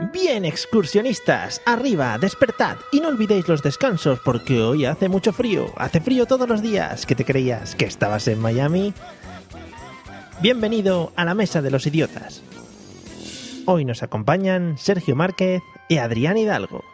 Bien, excursionistas, arriba, despertad y no olvidéis los descansos porque hoy hace mucho frío, hace frío todos los días. ¿Qué te creías? ¿Que estabas en Miami? Bienvenido a la Mesa de los Idiotas. Hoy nos acompañan Sergio Márquez y Adrián Hidalgo.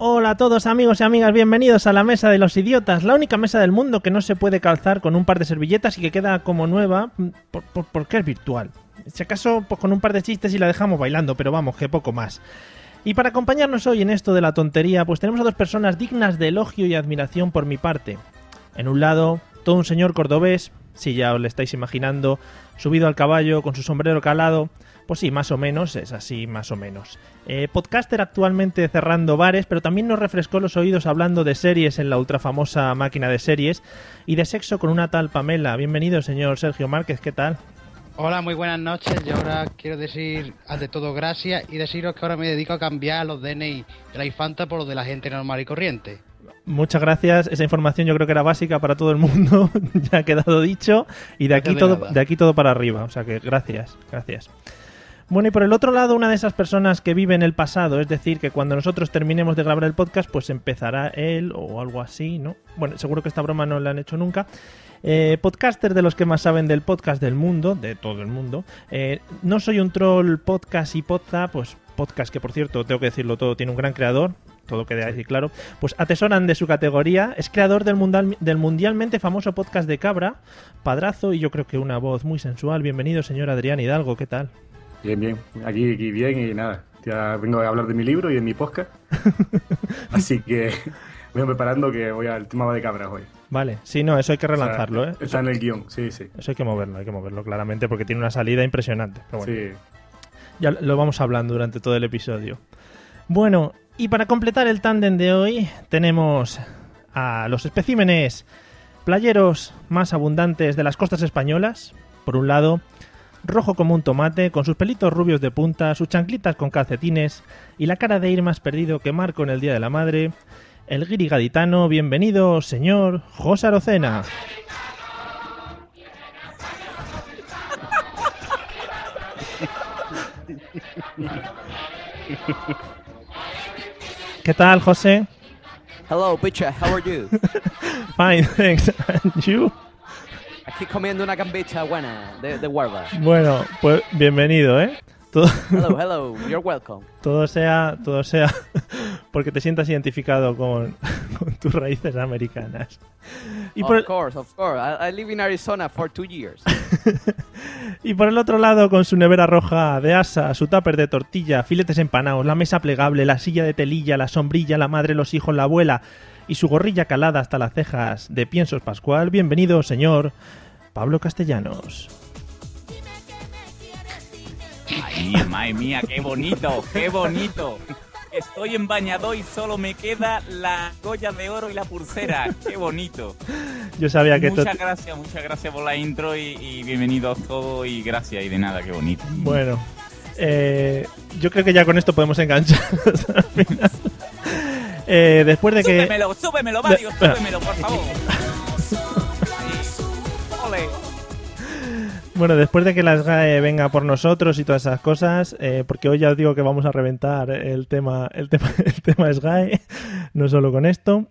Hola a todos amigos y amigas, bienvenidos a la Mesa de los Idiotas, la única mesa del mundo que no se puede calzar con un par de servilletas y que queda como nueva por- por- porque es virtual. Si acaso, pues con un par de chistes y la dejamos bailando, pero vamos, que poco más. Y para acompañarnos hoy en esto de la tontería, pues tenemos a dos personas dignas de elogio y admiración por mi parte. En un lado, todo un señor cordobés, si ya os lo estáis imaginando, subido al caballo con su sombrero calado, pues sí, más o menos, es así, más o menos. Eh, podcaster actualmente cerrando bares, pero también nos refrescó los oídos hablando de series en la ultrafamosa máquina de series y de sexo con una tal Pamela. Bienvenido, señor Sergio Márquez, ¿qué tal? Hola, muy buenas noches. Yo ahora quiero decir ante todo gracias y deciros que ahora me dedico a cambiar los DNI de la infanta por los de la gente normal y corriente. Muchas gracias, esa información yo creo que era básica para todo el mundo, ya ha quedado dicho, y de aquí, de todo, de aquí todo para arriba, o sea que gracias, gracias. Bueno, y por el otro lado, una de esas personas que vive en el pasado, es decir, que cuando nosotros terminemos de grabar el podcast, pues empezará él o algo así, ¿no? Bueno, seguro que esta broma no la han hecho nunca. Eh, podcaster de los que más saben del podcast del mundo, de todo el mundo. Eh, no soy un troll podcast y podza, pues podcast que por cierto, tengo que decirlo todo, tiene un gran creador, todo queda así claro, pues atesoran de su categoría, es creador del, mundial, del mundialmente famoso podcast de Cabra, padrazo y yo creo que una voz muy sensual. Bienvenido, señor Adrián Hidalgo, ¿qué tal? Bien, bien. Aquí, aquí bien y nada. Ya vengo a hablar de mi libro y de mi podcast. Así que voy preparando que voy al tema de cabras hoy. Vale, sí, no, eso hay que O sea, relanzarlo, ¿eh? Está en el guion, sí, sí. eso hay que moverlo, hay que moverlo claramente porque tiene una salida impresionante. Pero bueno, Sí. ya lo vamos hablando durante todo el episodio. Bueno, y para completar el tándem de hoy tenemos a los especímenes playeros más abundantes de las costas españolas. Por un lado, rojo como un tomate, con sus pelitos rubios de punta, sus chanclitas con calcetines y la cara de ir más perdido que Marco en el Día de la Madre. El guiri gaditano, bienvenido, señor José Arocena. ¿Qué tal, José? Hello, how are you? Fine, thanks. And you? Aquí comiendo una gambita buena de, de. Bueno, pues bienvenido, ¿eh? Todo, Hello, hello, you're welcome. todo sea, todo sea porque te sientas identificado con, con tus raíces americanas. Y por, of el, course, of course. I, I live in Arizona for two years. y por el otro lado, con su nevera roja de asa, su tupper de tortilla, filetes empanados, la mesa plegable, la silla de telilla, la sombrilla, la madre, los hijos, la abuela y su gorrilla calada hasta las cejas de piensos Pascual, bienvenido, señor Pablo Castellanos. Ay, madre mía, qué bonito, qué bonito. Estoy en bañador y solo me queda la joya de oro y la pulsera. Qué bonito. Yo sabía que. Muchas gracias, muchas gracias por la intro y, y bienvenidos todos y gracias y de nada, qué bonito. Bueno, eh, yo creo que ya con esto podemos enganchar final. Eh, después de que... Súbemelo, súbemelo, Mario, De- súbemelo, por favor. Ole. Bueno, después de que la SGAE venga por nosotros y todas esas cosas, eh, porque hoy ya os digo que vamos a reventar el tema, el tema, el tema SGAE, no solo con esto.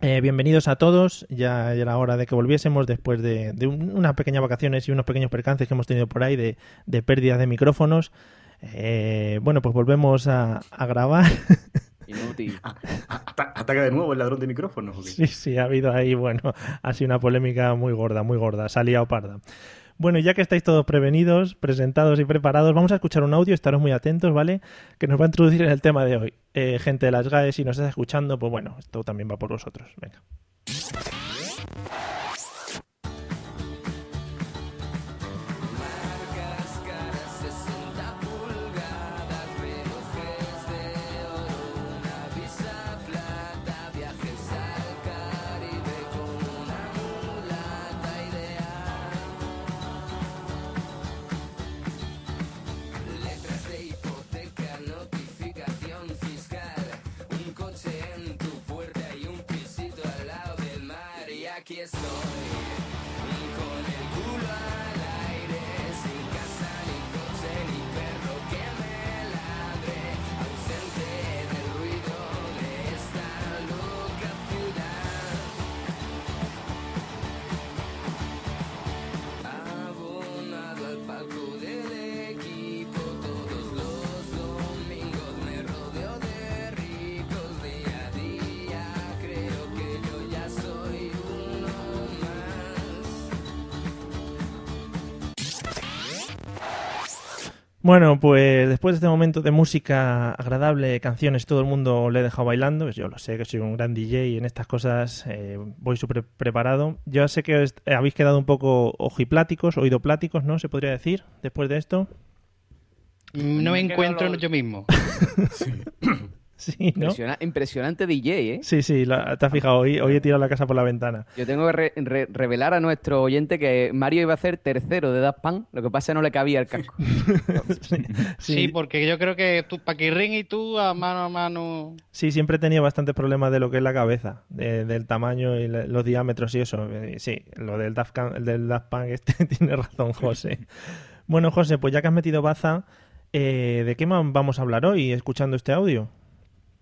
Eh, bienvenidos a todos, ya era hora de que volviésemos después de, de un- unas pequeñas vacaciones y unos pequeños percances que hemos tenido por ahí de, de pérdidas de micrófonos. Eh, bueno, pues volvemos a, a grabar. Inútil. ¿Ataca de nuevo el ladrón de micrófonos? Sí, sí, ha habido ahí, bueno, ha sido una polémica muy gorda, muy gorda, salía o parda. Bueno, ya que estáis todos prevenidos, presentados y preparados, vamos a escuchar un audio, estaros muy atentos, ¿vale? Que nos va a introducir en el tema de hoy. Eh, gente de las GAE, si nos estás escuchando, pues bueno, esto también va por vosotros. Venga. Bueno, pues después de este momento de música agradable, canciones, todo el mundo le he dejado bailando. Pues yo lo sé, que soy un gran DJ y en estas cosas eh, voy súper preparado. Yo sé que os- eh, habéis quedado un poco ojipláticos, oídopláticos, ¿no? Se podría decir, después de esto. No me encuentro yo mismo. Sí, ¿no? Impresiona- impresionante DJ, ¿eh? Sí, sí, la- te has fijado, hoy, hoy he tirado la casa por la ventana. Yo tengo que re- re- revelar a nuestro oyente que Mario iba a ser tercero de Daft Punk, lo que pasa es que no le cabía el casco. Sí, Sí, porque yo creo que tú, Paquirrín y tú, a mano a mano. Sí, siempre he tenido bastantes problemas de lo que es la cabeza, de- del tamaño y la- los diámetros y eso. Eh, Sí, lo del Daft, Can- el del Daft Punk este tiene razón, José. Bueno, José, pues ya que has metido baza, eh, ¿de qué más vamos a hablar hoy escuchando este audio?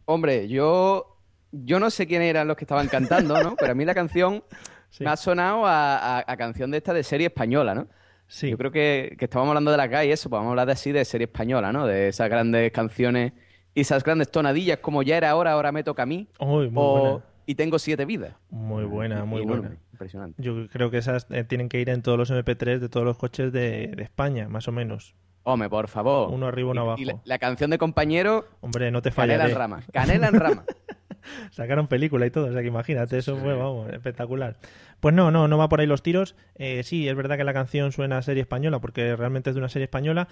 Hombre, yo, yo no sé quiénes eran los que estaban cantando, ¿no? Pero a mí la canción Sí, me ha sonado a, a- a canción de esta de serie española, ¿no? sí. Yo creo que, que estábamos hablando de la calle y eso, pues vamos a hablar de así de serie española, ¿no? De esas grandes canciones y esas grandes tonadillas como ya era hora, ahora me toca a mí. Uy, muy o buena. y tengo siete vidas. Muy buena, muy buena. Impresionante. Yo creo que esas eh, tienen que ir en todos los MP3 de todos los coches de, de España, más o menos. Hombre, por favor. Uno arriba, uno Y- y la, abajo. la canción de compañero, Hombre, no te Canela fallaré. en rama. Canela en rama. Sacaron película y todo, o sea que imagínate, eso fue, vamos, espectacular. Pues no, no, no va por ahí los tiros. Eh, sí, es verdad que la canción suena a serie española, porque realmente es de una serie española,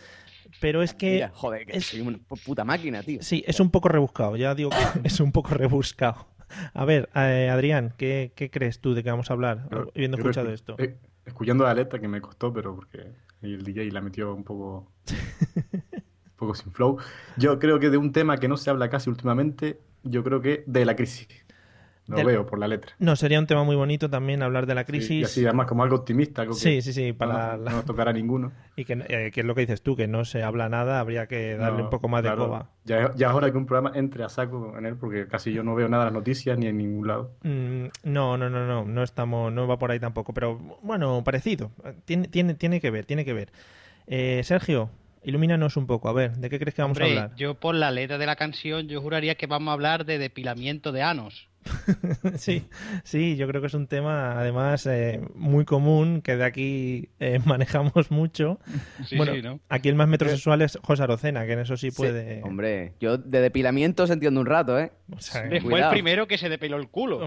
pero es que... Mira, joder, que es- soy una pu- puta máquina, tío. Sí, es un poco rebuscado, ya digo que es un poco rebuscado. A ver, eh, Adrián, ¿qué, qué crees tú de qué vamos a hablar, habiendo escuchado que- esto? eh, escuchando la letra que me costó, pero porque ahí el DJ la metió un poco, un poco sin flow. Yo creo que de un tema que no se habla casi últimamente, yo creo que de la crisis. Lo Del- veo por la letra. No, sería un tema muy bonito también hablar de la Sí, crisis. y así además como algo optimista, algo que Sí, sí, sí, para no, la- no nos tocará a ninguno. Y que, eh, que es lo que dices tú, que no se habla nada, habría que darle No, un poco más de coba. Ya, ya es hora que un programa entre a saco en él, porque casi yo no veo nada en las noticias ni en ningún lado. Mm, no, no, no, no, no estamos, no va por ahí tampoco, pero bueno, parecido. Tiene, tiene, tiene que ver, tiene que ver. Eh, Sergio, ilumínanos un poco, a ver, ¿de qué crees que vamos Hombre, a hablar? yo por la letra de la canción, yo juraría que vamos a hablar de depilamiento de anos. sí, sí, yo creo que es un tema además eh, muy común que de aquí eh, manejamos mucho. Sí, bueno, sí, ¿no? aquí el más metrosexual es José Arocena, que en eso sí Sí, puede. Hombre, yo de depilamiento se entiende un rato, ¿eh? o sea, Hombre, fue cuidado. el primero que se depiló el culo.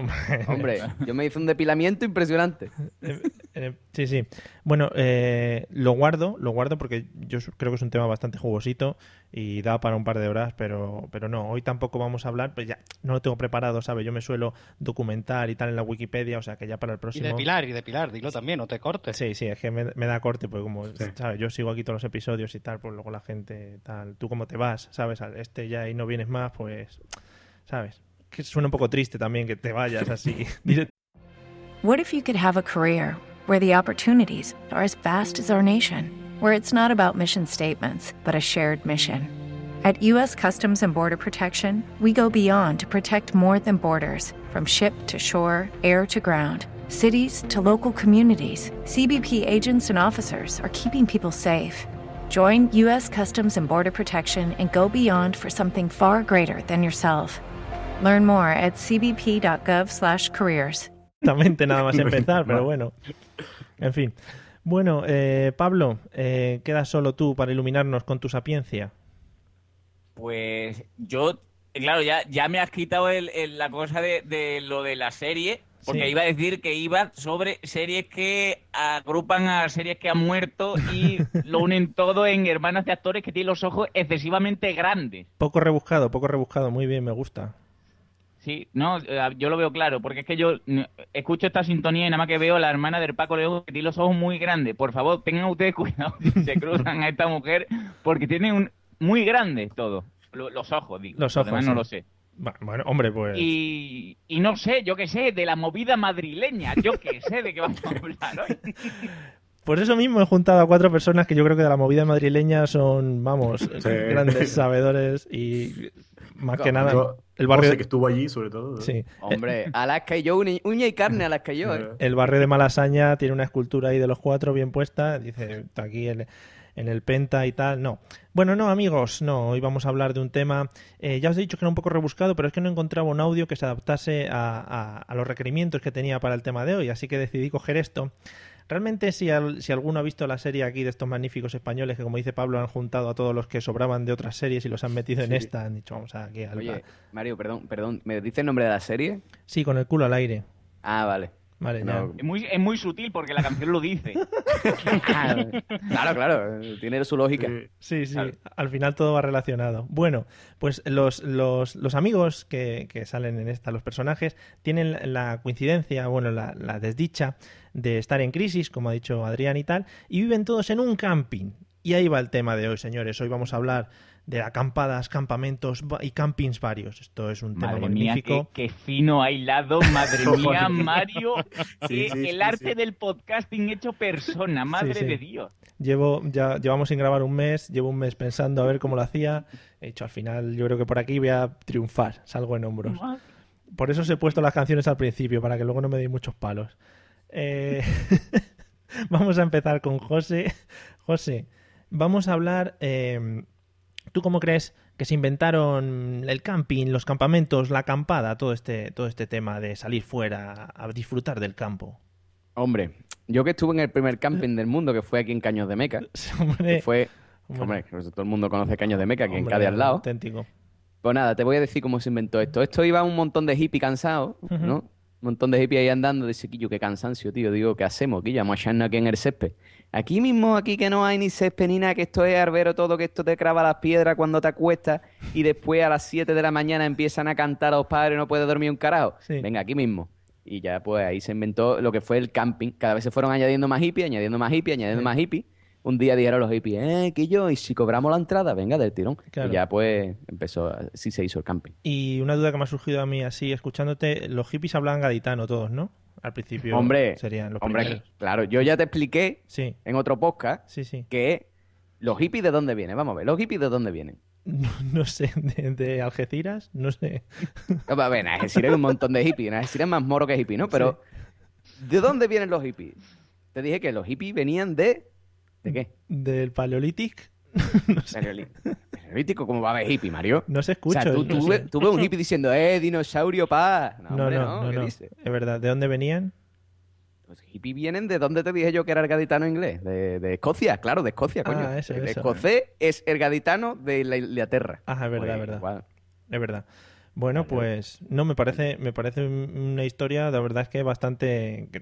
Hombre, yo me hice un depilamiento impresionante. Eh, sí, sí. Bueno, eh, lo guardo, lo guardo porque yo creo que es un tema bastante jugosito y da para un par de horas, pero, pero no, hoy tampoco vamos a hablar, pues ya no lo tengo preparado, ¿sabes? Yo me suelo documentar y tal en la Wikipedia, o sea que ya para el Y próximo... depilar, y depilar, dilo también, no te cortes. Sí, sí, es que me, me da corte, porque como, Sí. ¿sabes? Yo sigo aquí todos los episodios y tal, pues luego la gente tal, tú cómo te vas, ¿sabes? Este ya y no vienes más, pues, ¿sabes? que suena un poco triste también que te vayas así. What if you could have a career where the opportunities are as vast as our nation, where it's not about mission statements, but a shared mission? At U.S. Customs and Border Protection, we go beyond to protect more than borders from ship to shore, air to ground. Cities to local communities, CBP agents and officers are keeping people safe. Join U.S. Customs and Border Protection and go beyond for something far greater than yourself. Learn more at cbp.gov/careers. Exactamente, nada más empezar, pero bueno. En fin. Bueno, eh, Pablo, eh, quedas solo tú para iluminarnos con tu sapiencia. Pues yo, claro, ya, ya me has quitado el- el- la cosa de, de lo de la serie, porque Sí. iba a decir que iba sobre series que agrupan a series que han muerto y lo unen todo en hermanas de actores que tienen los ojos excesivamente grandes. Poco rebuscado, poco rebuscado, muy bien, me gusta. Sí, no, eh, yo lo veo claro, porque es que yo escucho esta sintonía y nada más que veo a la hermana del Paco León que tiene los ojos muy grandes. Por favor, tengan ustedes cuidado si se cruzan a esta mujer, porque tiene un muy grandes todo. Lo- Los ojos, digo. Los Lo ojos, no lo sé. Bueno, hombre, pues. Y, y no sé, yo qué sé, de la movida madrileña, yo qué sé de qué vamos a hablar hoy. Por eso mismo he juntado a cuatro personas que yo creo que de la movida madrileña son, vamos, grandes sabedores y más que nada Yo- el barrio que estuvo allí, sobre todo. sí, Hombre, Alaska y yo, uña, y carne Alaska y yo, ¿eh? el barrio de Malasaña tiene una escultura ahí de los cuatro bien puesta, dice está aquí el- en el Penta y tal, no. Bueno, no, amigos, no, hoy vamos a hablar de un tema, eh, ya os he dicho que era un poco rebuscado, pero es que no encontraba un audio que se adaptase a, a- a los requerimientos que tenía para el tema de hoy, así que decidí coger esto. Realmente, si, al- si alguno ha visto la serie aquí de estos magníficos españoles que, como dice Pablo, han juntado a todos los que sobraban de otras series y los han metido en Sí. esta, han dicho, vamos aquí al... Oye, Mario, perdón, perdón, ¿me dice el nombre de la serie? Sí, con el culo al aire. Ah, vale. Vale, No. Es muy, es muy sutil porque la canción lo dice. claro, claro, tiene su lógica. Sí. Sí, Claro. al final todo va relacionado. Bueno, pues los, los, los amigos que, que salen en esta, los personajes, tienen la- la coincidencia, bueno, la, la desdicha de estar en crisis, como ha dicho Adrián y tal, y viven todos en un camping. Y ahí va el tema de hoy, señores. Hoy vamos a hablar de acampadas, campamentos y campings varios. Esto es un tema mía, magnífico. qué, qué fino ha hilado, madre mía, Mario. Sí, sí, el sí, arte del podcasting hecho persona, madre de Dios. Llevo, ya llevamos sin grabar un mes, llevo un mes pensando a ver cómo lo hacía. He dicho, al final, yo creo que por aquí voy a triunfar, salgo en hombros. Por eso os he puesto las canciones al principio, para que luego no me deis muchos palos. Eh, vamos a empezar con José. José, vamos a hablar. eh, ¿Tú cómo crees que se inventaron el camping, los campamentos, la acampada, todo este, todo este tema de salir fuera a disfrutar del campo? Hombre, yo que estuve en el primer camping del mundo, que fue aquí en Caños de Meca, Hombre, que fue... hombre, Hombre, todo el mundo conoce Caños de Meca, aquí en Cádiz al lado. Auténtico. Pues nada, te voy a decir cómo se inventó esto. Esto iba un montón de hippies cansados, ¿no? Un montón de hippies ahí andando. Dice, Quillo, qué cansancio, tío. Digo, ¿qué hacemos? Quillo, vamos a echarnos aquí en el césped. Aquí mismo, aquí que no hay ni césped ni nada, que esto es arbero todo, que esto te crava las piedras cuando te acuestas y después a las 7 de la mañana empiezan a cantar a los padres y no puedes dormir un carajo. Sí. Venga, aquí mismo. Y ya pues ahí se inventó lo que fue el camping. Cada vez se fueron añadiendo más hippies, añadiendo más hippies, añadiendo más hippies. Un día dijeron los hippies, eh, Quillo, ¿y si cobramos la entrada? Venga, del tirón. Claro. Y ya pues empezó, así se hizo el camping. Y una duda que me ha surgido a mí así, escuchándote, los hippies hablaban gaditano todos, ¿no? Al principio Hombre, serían los hombre, primeros. claro, yo ya te expliqué Sí, en otro podcast sí, sí. que los hippies de dónde vienen. Vamos a ver, los hippies de dónde vienen. No, no sé, de, de Algeciras, no sé. A ver, en Algeciras hay un montón de hippies. En Algeciras es más moro que hippie, ¿no? Pero, ¿de dónde vienen los hippies? Te dije que los hippies venían de... ¿De qué? Del Paleolític, no sé. Paleolítico, ¿cómo va a haber hippie, Mario? No se O escucha. sea, tú, no ves, tú ves un hippie diciendo, eh, dinosaurio, pa. No, No, hombre, no, no, no, ¿qué no. Es verdad. ¿De dónde venían? Los hippies vienen de dónde te dije yo que era el gaditano inglés. De, de Escocia, claro, de Escocia, coño. Ah, eso, el eso. escocés es el gaditano de la Inglaterra. Ah, es verdad, Pues, es verdad. igual. Es verdad. Bueno, pues no, me parece, me parece un- una historia, la verdad es que bastante... que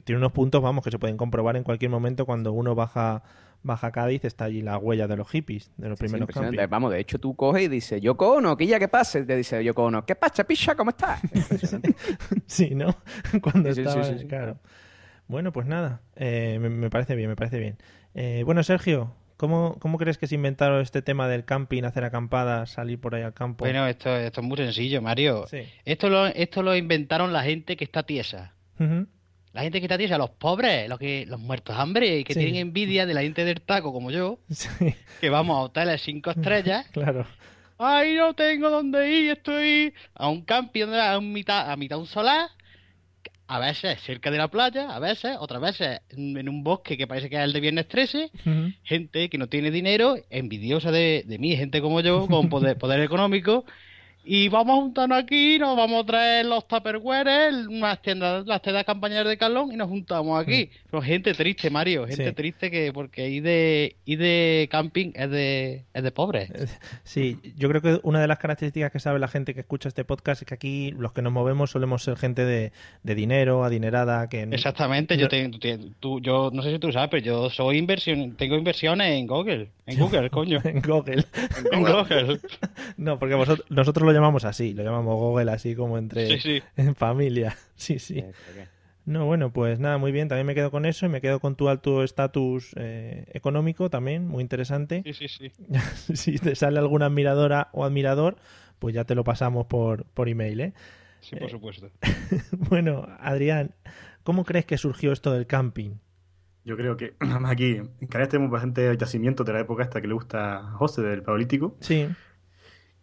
tiene unos puntos, vamos, que se pueden comprobar en cualquier momento cuando uno baja, baja Cádiz, está allí la huella de los hippies, de los Sí, primeros impresionante. campings. Vamos, de hecho, tú coges y dices, yo cono, que ya que pase. Te dice yo cono, ¿qué pasa, picha? ¿Cómo estás? Sí, ¿no? Cuando Sí, sí, estaba, sí, sí. claro. Bueno, pues nada, eh, me, me parece bien, me parece bien. Eh, bueno, Sergio, ¿Cómo, ¿Cómo crees que se inventaron este tema del camping, hacer acampadas, salir por ahí al campo? Bueno, esto, esto es muy sencillo, Mario. Sí. Esto lo, esto lo inventaron la gente que está tiesa. Ujú. La gente que está tiesa, los pobres, los que los muertos de hambre y que Sí. tienen envidia de la gente del taco como yo, Sí, que vamos a hoteles cinco estrellas. claro. Ay, no tengo dónde ir, estoy a un camping a, un mitad, a mitad de un solar, a veces cerca de la playa, a veces, otras veces en un bosque que parece que es el de Viernes 13, Ujú. gente que no tiene dinero, envidiosa de, de mí, gente como yo, con poder, poder económico, y vamos a juntarnos aquí, nos vamos a traer los tupperwares, unas tiendas, las tiendas campañeras de Calón y nos juntamos aquí. Pero gente triste, Mario, gente Sí. triste que porque ir de, ir de camping es de, es de pobres. Sí, yo creo que una de las características que sabe la gente que escucha este podcast es que aquí los que nos movemos solemos ser gente de, de dinero, adinerada, que... Exactamente, yo, No- te- tú- yo no sé si tú sabes, pero yo soy inversión, tengo inversiones en Google, en Google, coño, En Google. en Google. No, porque vosotros, nosotros lo llamamos así, lo llamamos Google así como entre Sí, sí. en familia. Sí, sí. No, bueno, pues nada, muy bien. También me quedo con eso y me quedo con tu alto estatus eh, económico también, muy interesante. Sí, sí, sí. si te sale alguna admiradora o admirador, pues ya te lo pasamos por, por email, ¿eh? Sí, por supuesto. Bueno, Adrián, ¿cómo crees que surgió esto del camping? Yo creo que, aquí, en Canarias tenemos bastante yacimientos de la época esta que le gusta a José del Paleolítico. Sí,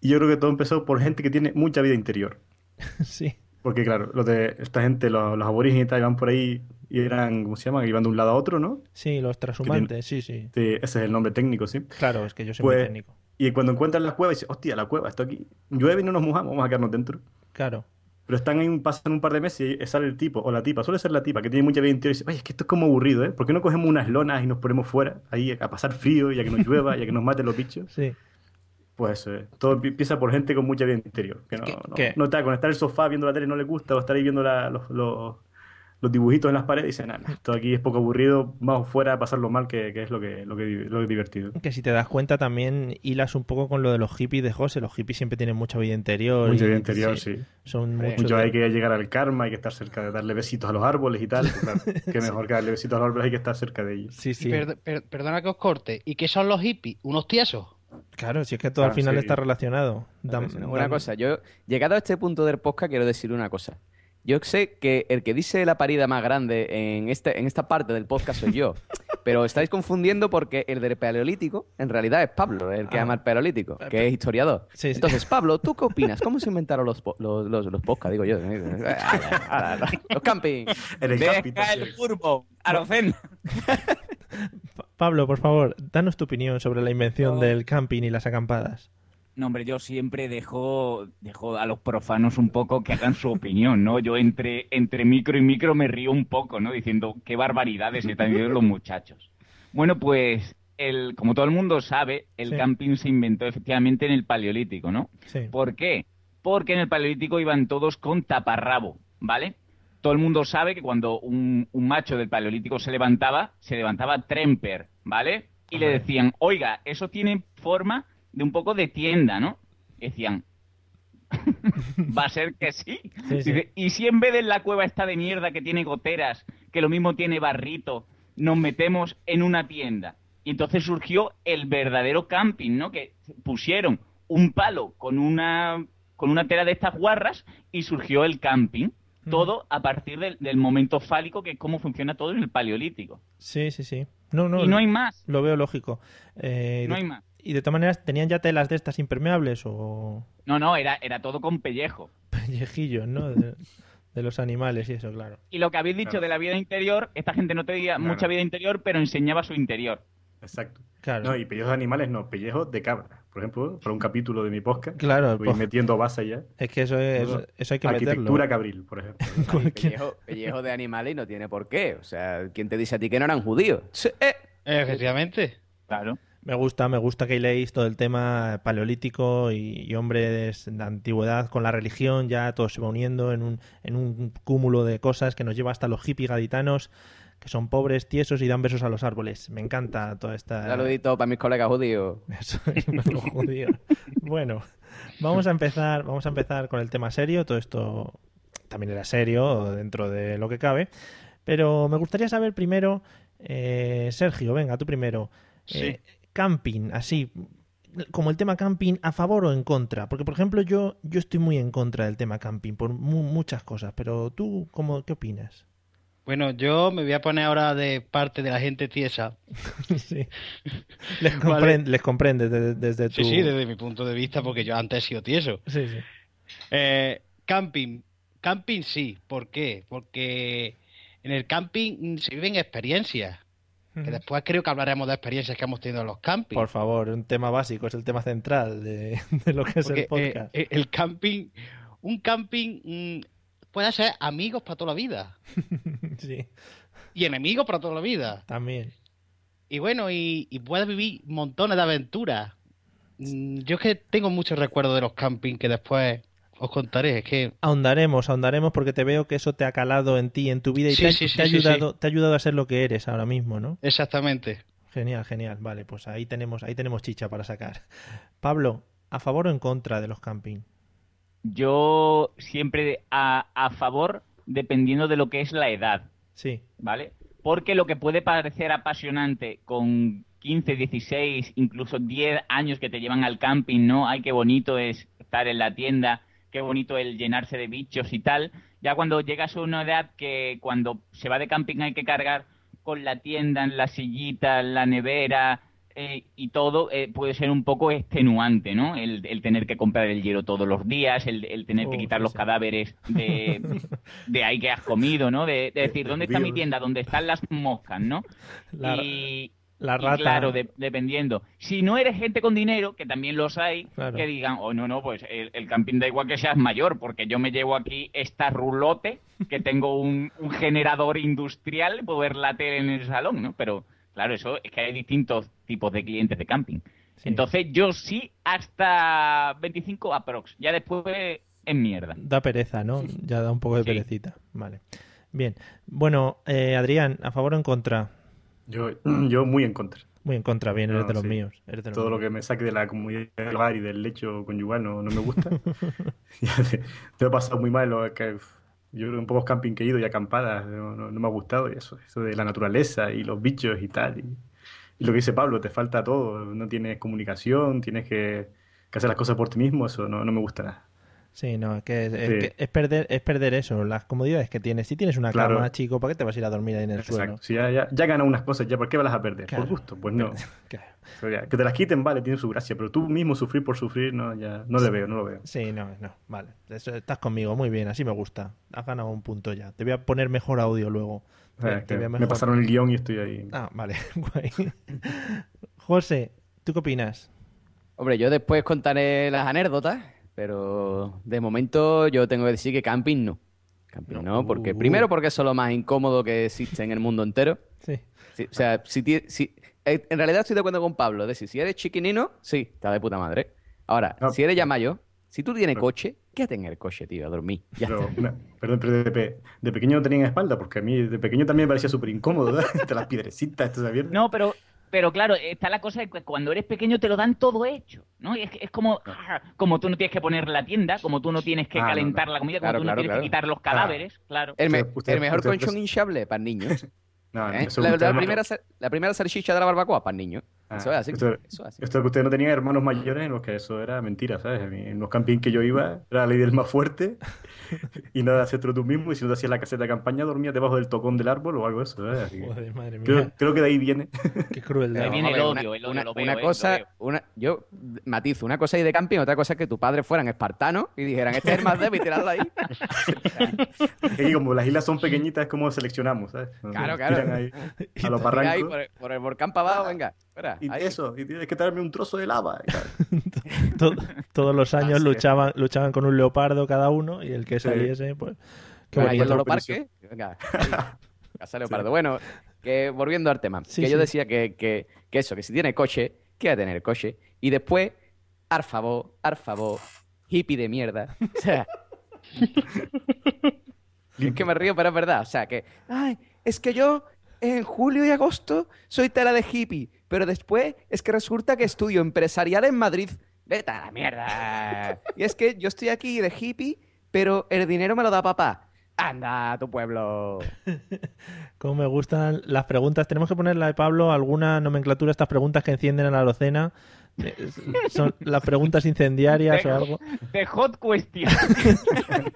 Y yo creo que todo empezó por gente que tiene mucha vida interior. sí, Porque claro, los de esta gente, los, los aborígenes y tal, iban por ahí y eran, ¿cómo se llama? Iban de un lado a otro, ¿no? sí, los transhumantes, sí, sí. Sí, ese es el nombre técnico, sí. Claro, es que yo soy muy Pues- técnico. Y cuando encuentran la cueva, dicen, hostia, la cueva, esto aquí llueve y no nos mojamos, vamos a quedarnos dentro. Claro. Pero están ahí, pasan un par de meses y sale el tipo o la tipa, suele ser la tipa que tiene mucha vida interior y dice, oye, es que esto es como aburrido, ¿eh? ¿Por qué no cogemos unas lonas y nos ponemos fuera, ahí a pasar frío y a que nos llueva y a que nos maten los bichos? Sí. Pues eso es. Todo empie- empieza por gente con mucha vida interior. Que no, ¿Qué- no, qué? no está con estar en el sofá viendo la tele no le gusta o estar ahí viendo la- los, los, los dibujitos en las paredes y dice, nada, esto aquí es poco aburrido, vamos fuera a pasarlo mal, que, que es lo que, lo, que, lo que es divertido. Que si te das cuenta también hilas un poco con lo de los hippies de José. Los hippies siempre tienen mucha vida interior. Mucha vida interior, sí. Son Hombre, mucho Mucho de- hay que llegar al karma, hay que estar cerca de darle besitos a los árboles y tal. claro, qué mejor que darle besitos a los árboles, hay que estar cerca de ellos. Sí, sí. perd- per- perdona que os corte. ¿Y qué son los hippies? ¿Unos tiesos? Claro, si es que todo al final sí. está relacionado. Dam-. Una dam- cosa, yo, llegado a este punto del podcast, quiero decir una cosa. Yo sé que el que dice la parida más grande en, este, en esta parte del podcast soy yo. Pero estáis confundiendo porque el del paleolítico en realidad es Pablo, el que Ah. ama el paleolítico, que es historiador. Sí, sí. Entonces, Pablo, ¿tú qué opinas? ¿Cómo se inventaron los, los, los, los podcasts? Digo yo. Los camping. En el camping Deja el furbo, Arocen. Pa- Pablo, por favor, danos tu opinión sobre la invención No. del camping y las acampadas. No, hombre, yo siempre dejo, dejo a los profanos un poco que hagan su opinión, ¿no? Yo entre, entre micro y micro me río un poco, ¿no? Diciendo qué barbaridades están diciendo los muchachos. Bueno, pues, el, como todo el mundo sabe, el Sí. camping se inventó efectivamente en el Paleolítico, ¿no? Sí. ¿Por qué? Porque en el Paleolítico iban todos con taparrabo, ¿vale? Todo el mundo sabe que cuando un, un macho del Paleolítico se levantaba, se levantaba tremper, ¿vale? Y le decían, oiga, eso tiene forma de un poco de tienda, ¿no? Y decían, va a ser que sí. Sí, sí. Dice, y si en vez de la cueva esta de mierda que tiene goteras, que lo mismo tiene barrito, nos metemos en una tienda. Y entonces surgió el verdadero camping, ¿no? Que pusieron un palo con una, con una tela de estas guarras y surgió el camping. Todo a partir del, del momento fálico, que es cómo funciona todo en el paleolítico. Sí, sí, sí. No, no, y no hay más, lo veo lógico. Eh, no hay más. Y de todas maneras, ¿tenían ya telas de estas impermeables o No, no, era, era todo con pellejo. pellejillos, no? De, de los animales y eso, claro. Y lo que habéis dicho Claro. de la vida interior, esta gente no tenía Claro. mucha vida interior, pero enseñaba su interior. Exacto. Claro. No, y pellejos de animales no, pellejos de cabra. Por ejemplo, para un capítulo de mi podcast, Claro, voy pues, metiendo base ya. es que eso, es, eso hay que Arquitectura meterlo. cabril, por ejemplo. Pellejo, pellejo de animales y no tiene por qué. O sea, ¿quién te dice a ti que no eran judíos? Sí, eh. Efectivamente. Claro. Me gusta, me gusta que leéis todo el tema paleolítico y, y hombres de la antigüedad con la religión, ya todo se va uniendo en un, en un cúmulo de cosas que nos lleva hasta los hippies gaditanos, que son pobres, tiesos y dan besos a los árboles. Me encanta toda esta... Saludito para mis colegas judíos. Eso es, los judíos. Bueno, vamos a empezar, vamos a empezar con el tema serio. Todo esto también era serio dentro de lo que cabe. Pero me gustaría saber primero, eh, Sergio, venga, tú primero. Sí. Eh, camping, así, como el tema camping, ¿a favor o en contra? Porque, por ejemplo, yo, yo estoy muy en contra del tema camping por mu- muchas cosas, pero tú, ¿cómo, ¿qué opinas? Bueno, yo me voy a poner ahora de parte de la gente tiesa. sí. Les, Vale. compren- les comprendes de- desde tu... Sí, sí, desde mi punto de vista, porque yo antes he sido tieso. Sí, sí. Eh, camping. Camping sí. ¿Por qué? Porque en el camping se viven experiencias. Que después creo que hablaremos de experiencias que hemos tenido en los campings. Por favor, un tema básico, es el tema central de, de lo que es el podcast. eh, eh, el camping, un camping mm, puede ser amigos para toda la vida sí, y enemigos para toda la vida. también. Y bueno, y, y puedes vivir montones de aventuras. Mm, Yo es que tengo muchos recuerdos de los campings que después os contaré. Es que Ahondaremos, ahondaremos porque te veo que eso te ha calado en ti, en tu vida y Sí, te, sí, te ha ayudado, te ha ayudado a ser lo que eres ahora mismo, ¿no? exactamente. Genial, genial. Vale, pues ahí tenemos, ahí tenemos chicha para sacar. Pablo, ¿a favor o en contra de los camping? Yo siempre a, a favor, dependiendo de lo que es la edad, Sí, ¿vale? Porque lo que puede parecer apasionante con 15, 16, incluso 10 años que te llevan al camping, ¿no? Ay, qué bonito es estar en la tienda, qué bonito el llenarse de bichos y tal. Ya cuando llegas a una edad que cuando se va de camping hay que cargar con la tienda, en la sillita, en la nevera eh, y todo, eh, puede ser un poco extenuante, ¿no? El, el tener que comprar el hielo todos los días, el, el tener que quitar sí, los sí. cadáveres de, de ahí que has comido, ¿no? De, de decir, ¿dónde está mi tienda? ¿Dónde están las moscas, no? la, y, la y rata. claro, de- dependiendo. Si no eres gente con dinero, que también los hay, Claro. que digan, oh, no, no, pues el, el camping da igual que seas mayor, porque yo me llevo aquí esta rulote, que tengo un, un generador industrial, puedo ver la tele en el salón, ¿no? Pero, claro, eso es que hay distintos tipos de clientes de camping. Sí. Entonces, yo sí hasta 25 aprox. Ya después es mierda. Da pereza, ¿no? Ya da un poco de Sí. perecita. Vale. Bien. Bueno, eh, Adrián, ¿a favor o en contra? Yo, yo muy en contra. Muy en contra, bien, eres No, de los sí. míos. Eres de los Todo lo que me saque de la comunidad del hogar y del lecho conyugal no, no me gusta. Ya te, te he pasado muy mal. lo que- yo en pocos camping que he ido y acampadas no, me ha gustado y eso, eso de la naturaleza y los bichos y tal. Y, y lo que dice Pablo, te falta todo. No tienes comunicación, tienes que, que hacer las cosas por ti mismo. Eso no, no me gusta nada. Sí, no, es que es, es Sí. que es perder, es perder eso, las comodidades que tienes. Si tienes una Claro. cama, chico, ¿para qué te vas a ir a dormir ahí en el suelo? Exacto. Si ya, ya, ya ganas unas cosas, ¿ya por qué vas a perder? Claro. ¿Por gusto? Pues no. Claro. O sea, que te las quiten, vale, tiene su gracia, pero tú mismo sufrir por sufrir, no, ya no le veo, no lo veo. Sí, no, no, vale. Eso- estás conmigo, muy bien, así me gusta. Has ganado un punto ya. Te voy a poner mejor audio luego. Te voy a Me pasaron el guion y estoy ahí. Ah, vale, guay. José, ¿tú qué opinas? Hombre, yo después contaré las anécdotas, pero de momento yo tengo que decir que camping no. Camping no, porque Uh. primero porque eso es lo más incómodo que existe en el mundo entero. Sí. Sí, o sea, si, si- eh, en realidad estoy de acuerdo con Pablo. Es decir, si eres chiquinino, sí, está de puta madre. Ahora, No. si eres ya mayor, si tú tienes Pero- coche, quédate en el coche, tío, a dormir. Ya Pero, está. perdón, pero de, pe- de pequeño no tenían espalda, porque a mí de pequeño también me parecía súper incómodo, ¿verdad? Entre las piedrecitas, estas abiertas. No, pero, pero claro, está la cosa de que cuando eres pequeño te lo dan todo hecho, ¿no? Y es, es como, ah, como tú no tienes que poner la tienda, como tú no tienes que Ah, calentar no. la comida, como Claro, tú no claro, tienes claro. que quitar los cadáveres, claro. El, me- Usted- usted- el mejor usted- colchón hinchable para niños. No, ¿eh? La, la primera, la primera salchicha de la barbacoa para niños. Ah, eso es así. esto- eso es así. Esto que ustedes no tenían hermanos mayores en los que eso era mentira, ¿sabes? En los campings que yo iba, era la ley del más fuerte y nada, hacértelo tú mismo. Y si no te hacías la caseta de campaña, dormías debajo del tocón del árbol o algo de eso, ¿sabes? Así que Joder, madre mía. creo, creo que de ahí viene. Qué crueldad. Ahí viene el odio, el odio, una, lo veo, una eh, lo cosa, veo. una, yo matizo, una cosa es ir de camping, otra cosa es que tus padres fueran espartanos y dijeran, este es el más débil, tirarlo ahí. Y como las islas son pequeñitas, es como seleccionamos, ¿sabes? Claro, Claro, ahí a los barrancos. por, el- por el volcán para abajo, venga. Y eso, y tienes que darme un trozo de lava. todos los años luchaban, luchaban con un leopardo cada uno y el que Sí. saliese, pues. Qué Bueno, ahí el Loro. Parque. Venga, ahí, Casa Leopardo. Bueno, que volviendo al tema, Sí, que yo sí. decía que, que, que eso, que si tiene coche, quiere tener coche. Y después, ar favor, ar favor, hippie de mierda. O sea, es que me río, pero es verdad. O sea, que, ay, es que yo en julio y agosto soy tela de hippie, pero después es que resulta que estudio empresarial en Madrid. Vete a la mierda. Y es que yo estoy aquí de hippie, pero el dinero me lo da papá. ¡Anda a tu pueblo! Cómo me gustan las preguntas. Tenemos que ponerle a Pablo alguna nomenclatura a estas preguntas que encienden a la docena. Eh, Son las preguntas incendiarias o algo. The hot question.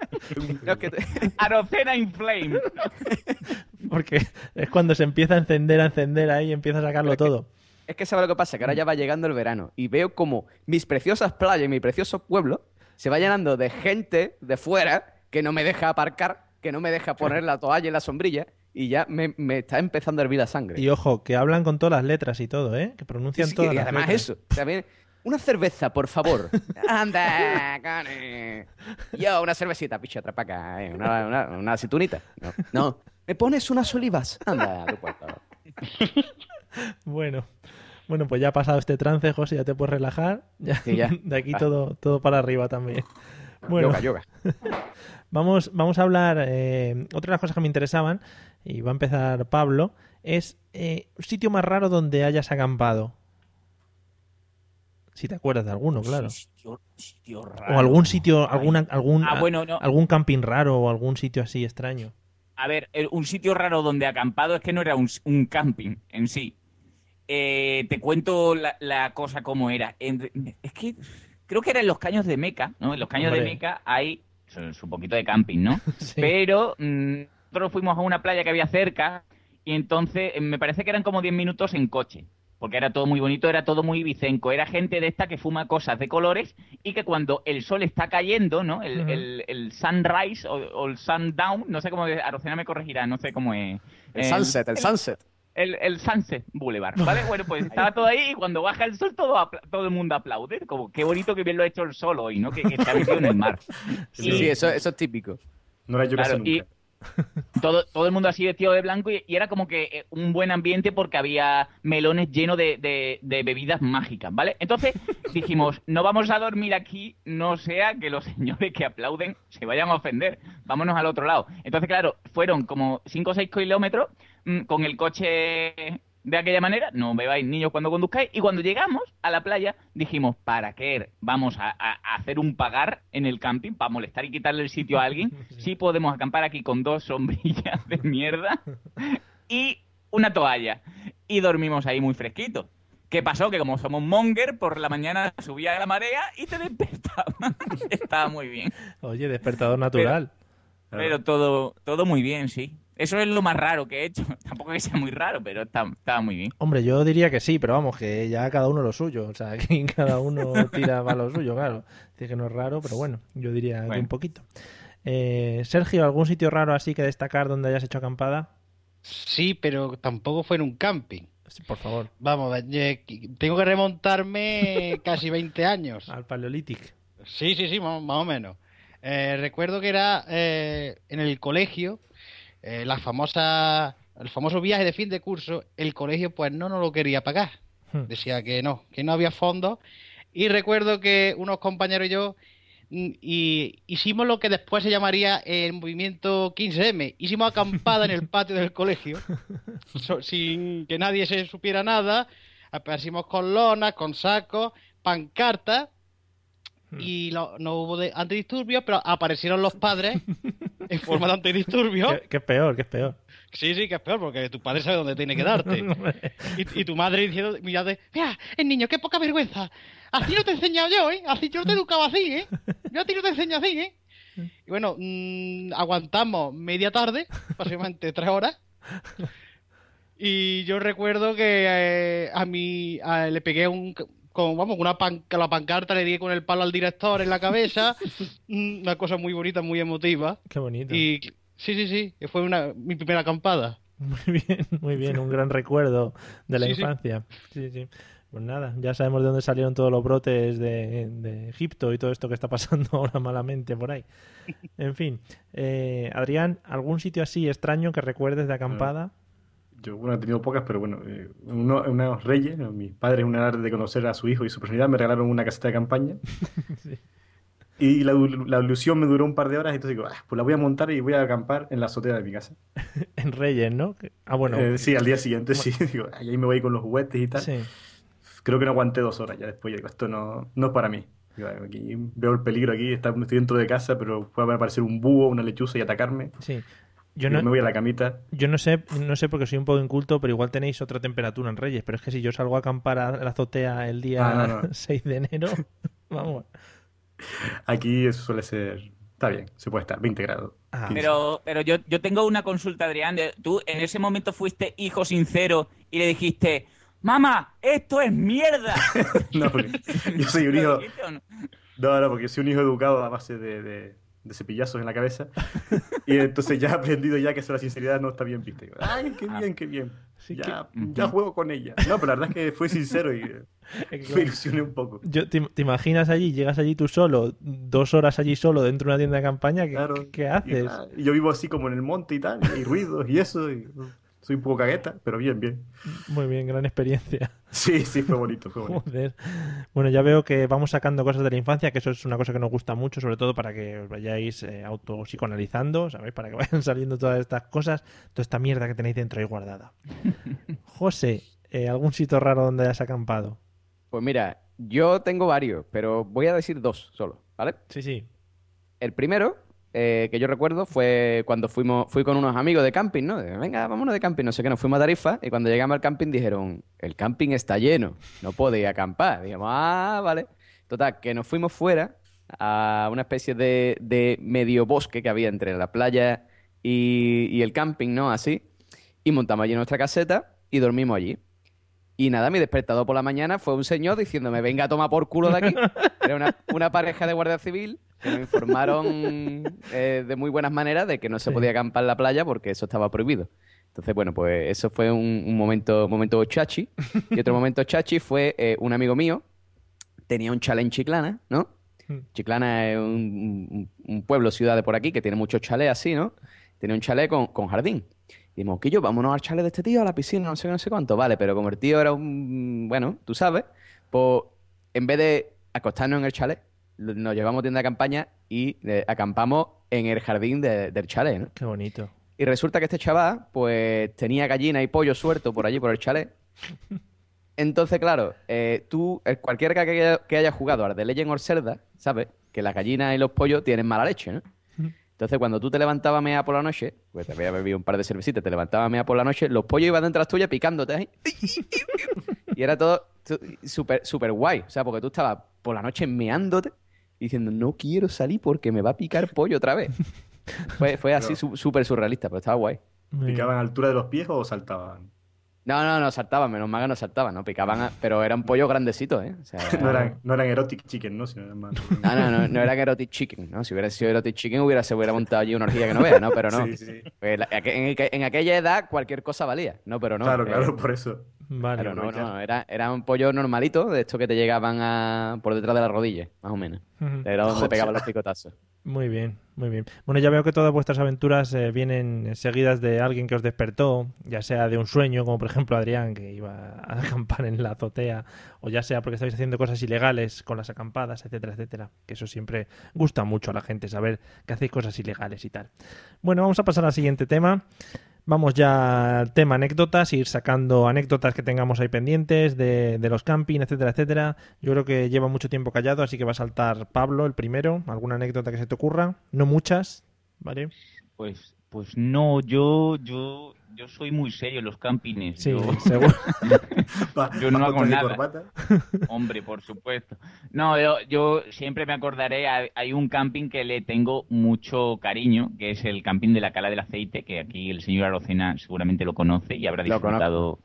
No, que te- Arocena in flame. Porque es cuando se empieza a encender, a encender ahí y empieza a sacarlo Pero es que- todo. Es que sabe lo que pasa, que ahora ya va llegando el verano y veo como mis preciosas playas y mi precioso pueblo se va llenando de gente de fuera que no me deja aparcar, que no me deja poner la toalla y la sombrilla y ya me, me está empezando a hervir la sangre. Y ojo, que hablan con todas las letras y todo, ¿eh? Que pronuncian Sí, sí, todas y las además letras. eso, también una cerveza, por favor. Anda, cane. Yo, una cervecita, picha, para acá, eh, una, una, una aceitunita. No, no, me pones unas olivas. Anda, a tu puerto. Bueno. Bueno, pues ya ha pasado este trance, José, ya te puedes relajar. Ya, Sí, ya. De aquí todo, todo para arriba también. Bueno, Yoga, yoga. Vamos, vamos a hablar. eh, otra de las cosas que me interesaban, y va a empezar Pablo, es eh, un sitio más raro donde hayas acampado. Si te acuerdas de alguno, claro. Sitio, sitio raro. O algún sitio, alguna, algún, Ah, bueno, no. algún camping raro o algún sitio así extraño. A ver, un sitio raro donde acampado es que no era un, un camping en sí. Eh, te cuento la, la cosa como era. En- es que creo que era en los caños de Meca, ¿no? En los caños de. Meca hay su, su poquito de camping, ¿no? Sí. Pero mm, nosotros fuimos a una playa que había cerca y entonces eh, me parece que eran como 10 minutos en coche. Porque era todo muy bonito, era todo muy vicenco. Era gente de esta que fuma cosas de colores y que cuando el sol está cayendo, ¿no? El, Ujú. el- el sunrise o, o el sundown, no sé cómo es, Arocena me corregirá, no sé cómo es. El sunset, el sunset. El, el Sunset Boulevard, ¿vale? Bueno, pues estaba todo ahí y cuando baja el sol todo, apla- todo el mundo aplaude. Como, qué bonito que bien lo ha hecho el sol hoy, ¿no? Que, que se ha metido en el mar. Sí, Y- sí, eso, eso es típico. No la he hecho Claro, y nunca. Todo, todo el mundo así vestido de blanco y, y era como que eh, un buen ambiente porque había melones llenos de, de- de bebidas mágicas, ¿vale? Entonces dijimos, no vamos a dormir aquí, no sea que los señores que aplauden se vayan a ofender, vámonos al otro lado. Entonces, claro, fueron como 5 o 6 kilómetros mm, con el coche de aquella manera, no bebáis niños cuando conduzcáis, y cuando llegamos a la playa dijimos, ¿para qué vamos a, a- a hacer un pagar en el camping para molestar y quitarle el sitio a alguien? Sí podemos acampar aquí con dos sombrillas de mierda y una toalla. Y dormimos ahí muy fresquito. ¿Qué pasó? Que como somos monger, por la mañana subía la marea y te despertaba. Estaba muy bien. Oye, despertador natural. Claro. Pero todo, todo muy bien, sí. Eso es lo más raro que he hecho. Tampoco que sea muy raro, pero está- estaba muy bien. Hombre, yo diría que sí, pero vamos, que ya cada uno lo suyo. O sea, que cada uno tira para lo suyo, claro. Dice que no es raro, pero bueno, yo diría que un poquito. Eh, Sergio, ¿algún sitio raro así que destacar donde hayas hecho acampada? Sí, pero tampoco fue en un camping. Sí, por favor, Vamos, a ver, eh, tengo que remontarme casi 20 años. al Paleolític. Sí, sí, sí, más, más o menos. Eh, recuerdo que era eh, en el colegio, eh, la famosa, el famoso viaje de fin de curso, el colegio pues no nos lo quería pagar. Hmm. Decía que no, que no había fondos. Y recuerdo que unos compañeros y yo mm, y hicimos lo que después se llamaría el movimiento 15M. Hicimos acampada en el patio del colegio, so- sin que nadie se supiera nada. Aparecimos con lonas, con sacos, pancartas y lo- no hubo de antidisturbios, pero aparecieron los padres en forma de antidisturbios. ¿Qué, qué es peor? ¿Qué es peor? Sí, sí, que es peor, porque tu padre sabe dónde tiene que darte. Y, y tu madre diciendo, mirando, mira, el niño, qué poca vergüenza. Así no te he enseñado yo, ¿eh? Así yo no te educaba así, ¿eh? Yo a ti no te enseño así, ¿eh? Y bueno, mm, aguantamos media tarde, básicamente tres horas. Y yo recuerdo que eh, a mí a- le pegué un, con, vamos, una pan, la pancarta le di con el palo al director en la cabeza. Mm, una cosa muy bonita, muy emotiva. Qué bonito. Y sí, sí, sí, fue una, mi primera acampada. Muy bien, muy bien, un gran recuerdo de la Sí, sí. infancia. Sí, sí. Pues nada, ya sabemos de dónde salieron todos los brotes de, de Egipto y todo esto que está pasando ahora malamente por ahí. En fin, eh, Adrián, ¿algún sitio así extraño que recuerdes de acampada? Yo, bueno, he tenido pocas, pero bueno, eh, uno- unos reyes, mis padres, una edad de conocer a su hijo y su personalidad, me regalaron una caseta de campaña. Y la, la ilusión me duró un par de horas, entonces digo, ah, pues la voy a montar y voy a acampar en la azotea de mi casa. En Reyes, ¿no? Ah, bueno. Eh, sí, al día siguiente sí, digo, "Ay, ahí me voy con los juguetes y tal. sí. Creo que no aguanté dos horas ya después, yo digo, esto no, no es para mí. Digo, Aquí veo el peligro aquí, está- estoy dentro de casa, pero puede aparecer un búho, una lechuza y atacarme. Sí. Yo no, me voy a la camita. yo no sé, no sé porque soy un poco inculto, pero igual tenéis otra temperatura en Reyes. Pero es que si yo salgo a acampar a la azotea el día Ah, no, no. 6 de enero, vamos. Aquí eso suele ser... Está bien, se puede estar, 20 grados. Ah. 15. Pero, pero yo, yo tengo una consulta, Adrián. de- Tú en ese momento fuiste hijo sincero y le dijiste, mamá, esto es mierda. No, porque yo soy un ¿Lo hijo... no? No, no, porque soy un hijo educado a base de, de, de cepillazos en la cabeza. Y entonces ya he aprendido ya que eso la sinceridad no está bien vista. Digo, Ay, qué bien, qué bien. Sí ya, que- ya juego con ella. No, pero la verdad es que fue sincero y eh, me ilusioné un poco. Yo, te, te imaginas allí, llegas allí tú solo, dos horas allí solo dentro de una tienda de campaña, ¿qué, Claro. qué Y, haces? ah, y yo vivo así como en el monte y tal, y ruidos y eso. y, uh, soy un poco cagueta, pero bien, bien. Muy bien, gran experiencia. Sí, sí, fue bonito, fue bonito. Joder. Bueno, ya veo que vamos sacando cosas de la infancia, que eso es una cosa que nos gusta mucho, sobre todo para que os vayáis eh, autopsicoanalizando, ¿sabéis? Para que vayan saliendo todas estas cosas, toda esta mierda que tenéis dentro ahí guardada. José, eh, ¿algún sitio raro donde hayas acampado? Pues mira, yo tengo varios, pero voy a decir dos solo, ¿vale? Sí, sí. El primero eh, que yo recuerdo fue cuando fuimos, fui con unos amigos de camping, ¿no? De, Venga, vámonos de camping, no sé qué, nos fuimos a Tarifa y cuando llegamos al camping dijeron, el camping está lleno, no podéis acampar. Dijimos, ah, vale. Total, que nos fuimos fuera a una especie de, de medio bosque que había entre la playa y, y el camping, ¿no? Así. Y montamos allí nuestra caseta y dormimos allí. Y nada, mi despertador por la mañana fue un señor diciéndome, venga a tomar por culo de aquí. Era una, una pareja de guardia civil que nos informaron eh, de muy buenas maneras de que no se Sí. podía acampar en la playa porque eso estaba prohibido. Entonces, bueno, pues eso fue un, un momento, momento chachi. Y otro momento chachi fue eh, un amigo mío, tenía un chalet en Chiclana, ¿no? Mm. Chiclana es un, un- un pueblo, ciudad de por aquí, que tiene muchos chalets así, ¿no? Tenía un chalet con, con jardín. Y dijimos, yo vámonos al chalet de este tío, a la piscina, no sé no sé cuánto. Vale, pero como el tío era un... Bueno, tú sabes, pues en vez de acostarnos en el chalet, nos llevamos tienda de campaña y eh, acampamos en el jardín de- del chalet, ¿no? Qué bonito. Y resulta que este chaval, pues, tenía gallina y pollo suelto por allí, por el chalet. Entonces, claro, eh, tú, eh, cualquiera que haya, que haya jugado a The Legend of Zelda, ¿sabes? Que las gallinas y los pollos tienen mala leche, ¿no? Entonces, cuando tú te levantabas a mear por la noche, pues te había bebido un par de cervecitas, te levantabas a mear por la noche, los pollos iban detrás tuya picándote ahí. Y era todo súper súper guay. O sea, porque tú estabas por la noche meándote diciendo, no quiero salir porque me va a picar pollo otra vez. Fue, fue así súper surrealista, pero estaba guay. ¿Picaban a altura de los pies o saltaban? No, no, no saltaban, menos mal que no saltaban, ¿no? Picaban, a- pero eran pollos grandecitos, ¿eh? O sea, No eran, no eran erotic chicken, ¿no? Sino eran más... No, no, no, no eran erotic chicken, ¿no? Si hubiera sido erotic chicken hubiera, se hubiera montado allí una orgía que no vea, ¿no? Pero no. Sí, sí. Pues la- en, en aquella edad cualquier cosa valía, ¿no? Pero no. claro, eh, claro, por eso. Vale. Claro, no, no, era, era un pollo normalito, de estos que te llegaban a, por detrás de la rodilla, más o menos. Era donde Joder. pegaban los picotazos. Muy bien, muy bien. Bueno, ya veo que todas vuestras aventuras eh, vienen seguidas de alguien que os despertó, ya sea de un sueño, como por ejemplo Adrián, que iba a acampar en la azotea, o ya sea porque estáis haciendo cosas ilegales con las acampadas, etcétera, etcétera. Que eso siempre gusta mucho a la gente, saber que hacéis cosas ilegales y tal. Bueno, vamos a pasar al siguiente tema. Vamos ya al tema anécdotas, ir sacando anécdotas que tengamos ahí pendientes de, de los camping, etcétera, etcétera. Yo creo que lleva mucho tiempo callado, así que va a saltar Pablo el primero. ¿Alguna anécdota que se te ocurra? No muchas, ¿vale? Pues, pues no, yo, yo, yo soy muy serio en los campings. Sí, Yo- seguro. Yo no hago nada. corbata. Hombre, por supuesto. No, yo, yo siempre me acordaré, hay, hay un camping que le tengo mucho cariño, que es el camping de la Cala del Aceite, que aquí el señor Arocena seguramente lo conoce y habrá disfrutado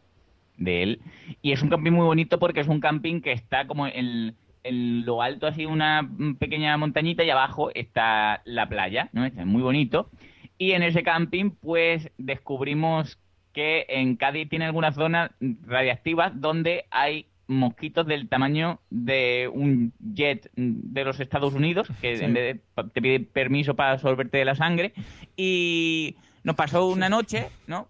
de él. Y es un camping muy bonito porque es un camping que está como en, en lo alto, así una pequeña montañita y abajo está la playa, ¿no? Está muy bonito. Y en ese camping, pues descubrimos que en Cádiz tiene algunas zonas radiactivas donde hay mosquitos del tamaño de un jet de los Estados Unidos, que Sí. en vez de- te pide permiso para absorberte de la sangre. Y nos pasó una noche, ¿no?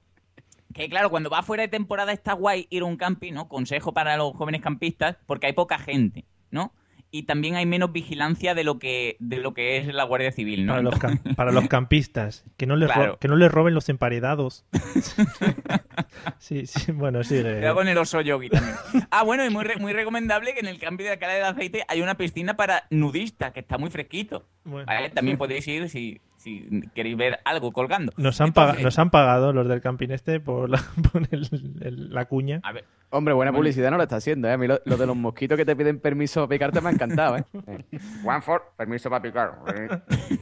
Que claro, cuando va fuera de temporada está guay ir a un camping, ¿no? Consejo para los jóvenes campistas, porque hay poca gente, ¿no? Y también hay menos vigilancia de lo que de lo que es la Guardia Civil, ¿no? Para los, cam- para los campistas. Que no les, Claro. que no les roben los emparedados. sí, sí, bueno, sigue. Cuidado con el oso yogi también. Ah, bueno, y muy, re- muy recomendable que en el cambio de Alcalá del Aceite hay una piscina para nudistas, que está muy fresquito. Bueno. ¿vale? También podéis ir si, si queréis ver algo colgando. Nos han, Entonces, paga- nos han pagado los del camping este por la, por el- el- la cuña. A ver, Hombre, buena Bueno. publicidad no lo está haciendo, ¿eh? A mí lo, lo de los mosquitos que te piden permiso para picarte me ha encantado, ¿eh? Eh, One for, permiso para picar. Eh,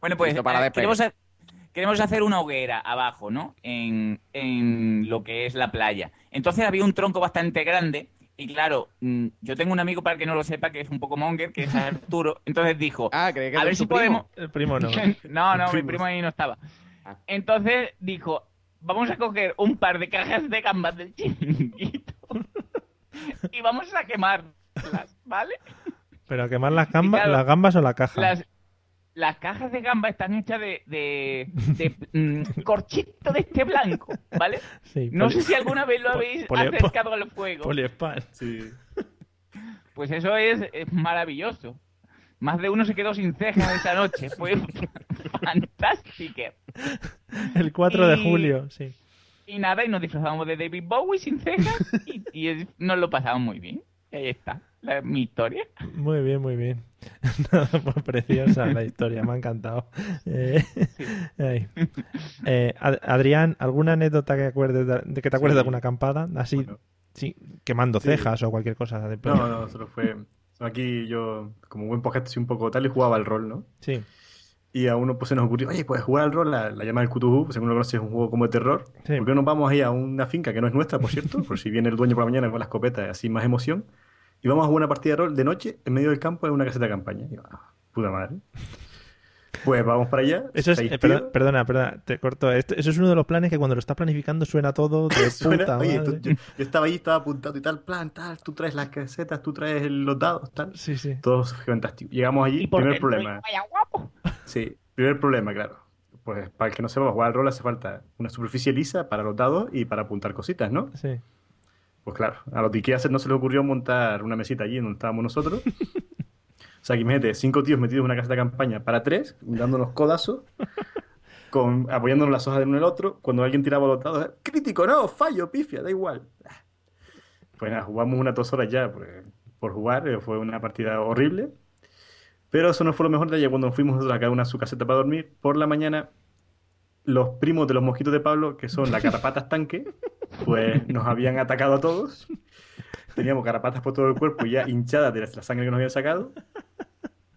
Bueno, pues para eh, queremos, ha- queremos hacer una hoguera abajo, ¿no? En, en lo que es la playa. Entonces había un tronco bastante grande. Y claro, mm, yo tengo un amigo para el que no lo sepa, que es un poco monger, que es Arturo. Entonces dijo, Ah, que a ver si primo. podemos... El primo no. no, no, mi primo ahí no estaba. Ah. Entonces dijo, vamos a coger un par de cajas de gambas del chiringuito y vamos a quemarlas, ¿vale? Pero a quemar las gambas, claro, las gambas o la caja. Las, las cajas de gamba están hechas de, de, de, mm, corchito de este blanco, ¿vale? Sí, No sé si alguna vez lo habéis acercado al fuego. poliespan. Sí. Pues eso es, es maravilloso. Más de uno se quedó sin cejas esa noche. Fue fantástico. El 4 de julio, sí. Y nada, y nos disfrazábamos de David Bowie sin cejas y, y es- nos lo pasamos muy bien. Y ahí está, la- mi historia. Muy bien, muy bien. Nada, pues preciosa la historia, me ha encantado. Eh. Eh, Ad- Adrián, ¿alguna anécdota que, acuerdes de, de que te acuerdes de alguna acampada? Así, Bueno. sí, quemando Sí. cejas o cualquier cosa. De No, no, solo fue. Aquí yo, como buen podcast, soy un poco tal y jugaba al rol, ¿no? Sí, Y a uno pues se nos ocurrió, oye, puedes jugar al rol, la, la llama del Cthulhu, según lo conoces, es un juego como de terror. Sí. ¿Por qué no nos vamos ahí a una finca que no es nuestra, por cierto? Por si viene el dueño por la mañana con la escopeta, así más emoción. Y vamos a jugar una partida de rol de noche en medio del campo en una caseta de campaña. Y ah, puta madre. Pues vamos para allá. Eso es, seis eh, perdona, perdona, te corto. Esto- eso es uno de los planes que cuando lo estás planificando suena todo de Suena- puta oye, madre. tú- yo, yo estaba ahí, estaba apuntado y tal, plan, tal, tú traes las casetas, tú traes los dados, tal. Sí, sí. Todo fantástico. Llegamos allí, Y primer problema. vaya guapo. Sí, primer problema, claro. Pues para el que no sepa jugar al rol hace falta una superficie lisa para los dados y para apuntar cositas, ¿no? sí. Pues claro, a los de Ikea no se les ocurrió montar una mesita allí donde estábamos nosotros. O sea, que imagínate, cinco tíos metidos en una casa de campaña para tres, dándonos codazos, con, apoyándonos las hojas de uno en el otro. Cuando alguien tiraba los dados, crítico, no, fallo, pifia, da igual. Pues nada, jugamos unas dos horas ya por, por jugar, eh, fue una partida horrible. Pero eso no fue lo mejor de ella cuando nos fuimos a cada una a su caseta para dormir. Por la mañana, los primos de los mosquitos de Pablo, que son las garrapatas tanque, pues nos habían atacado a todos. Teníamos garrapatas por todo el cuerpo ya hinchadas de la sangre que nos habían sacado.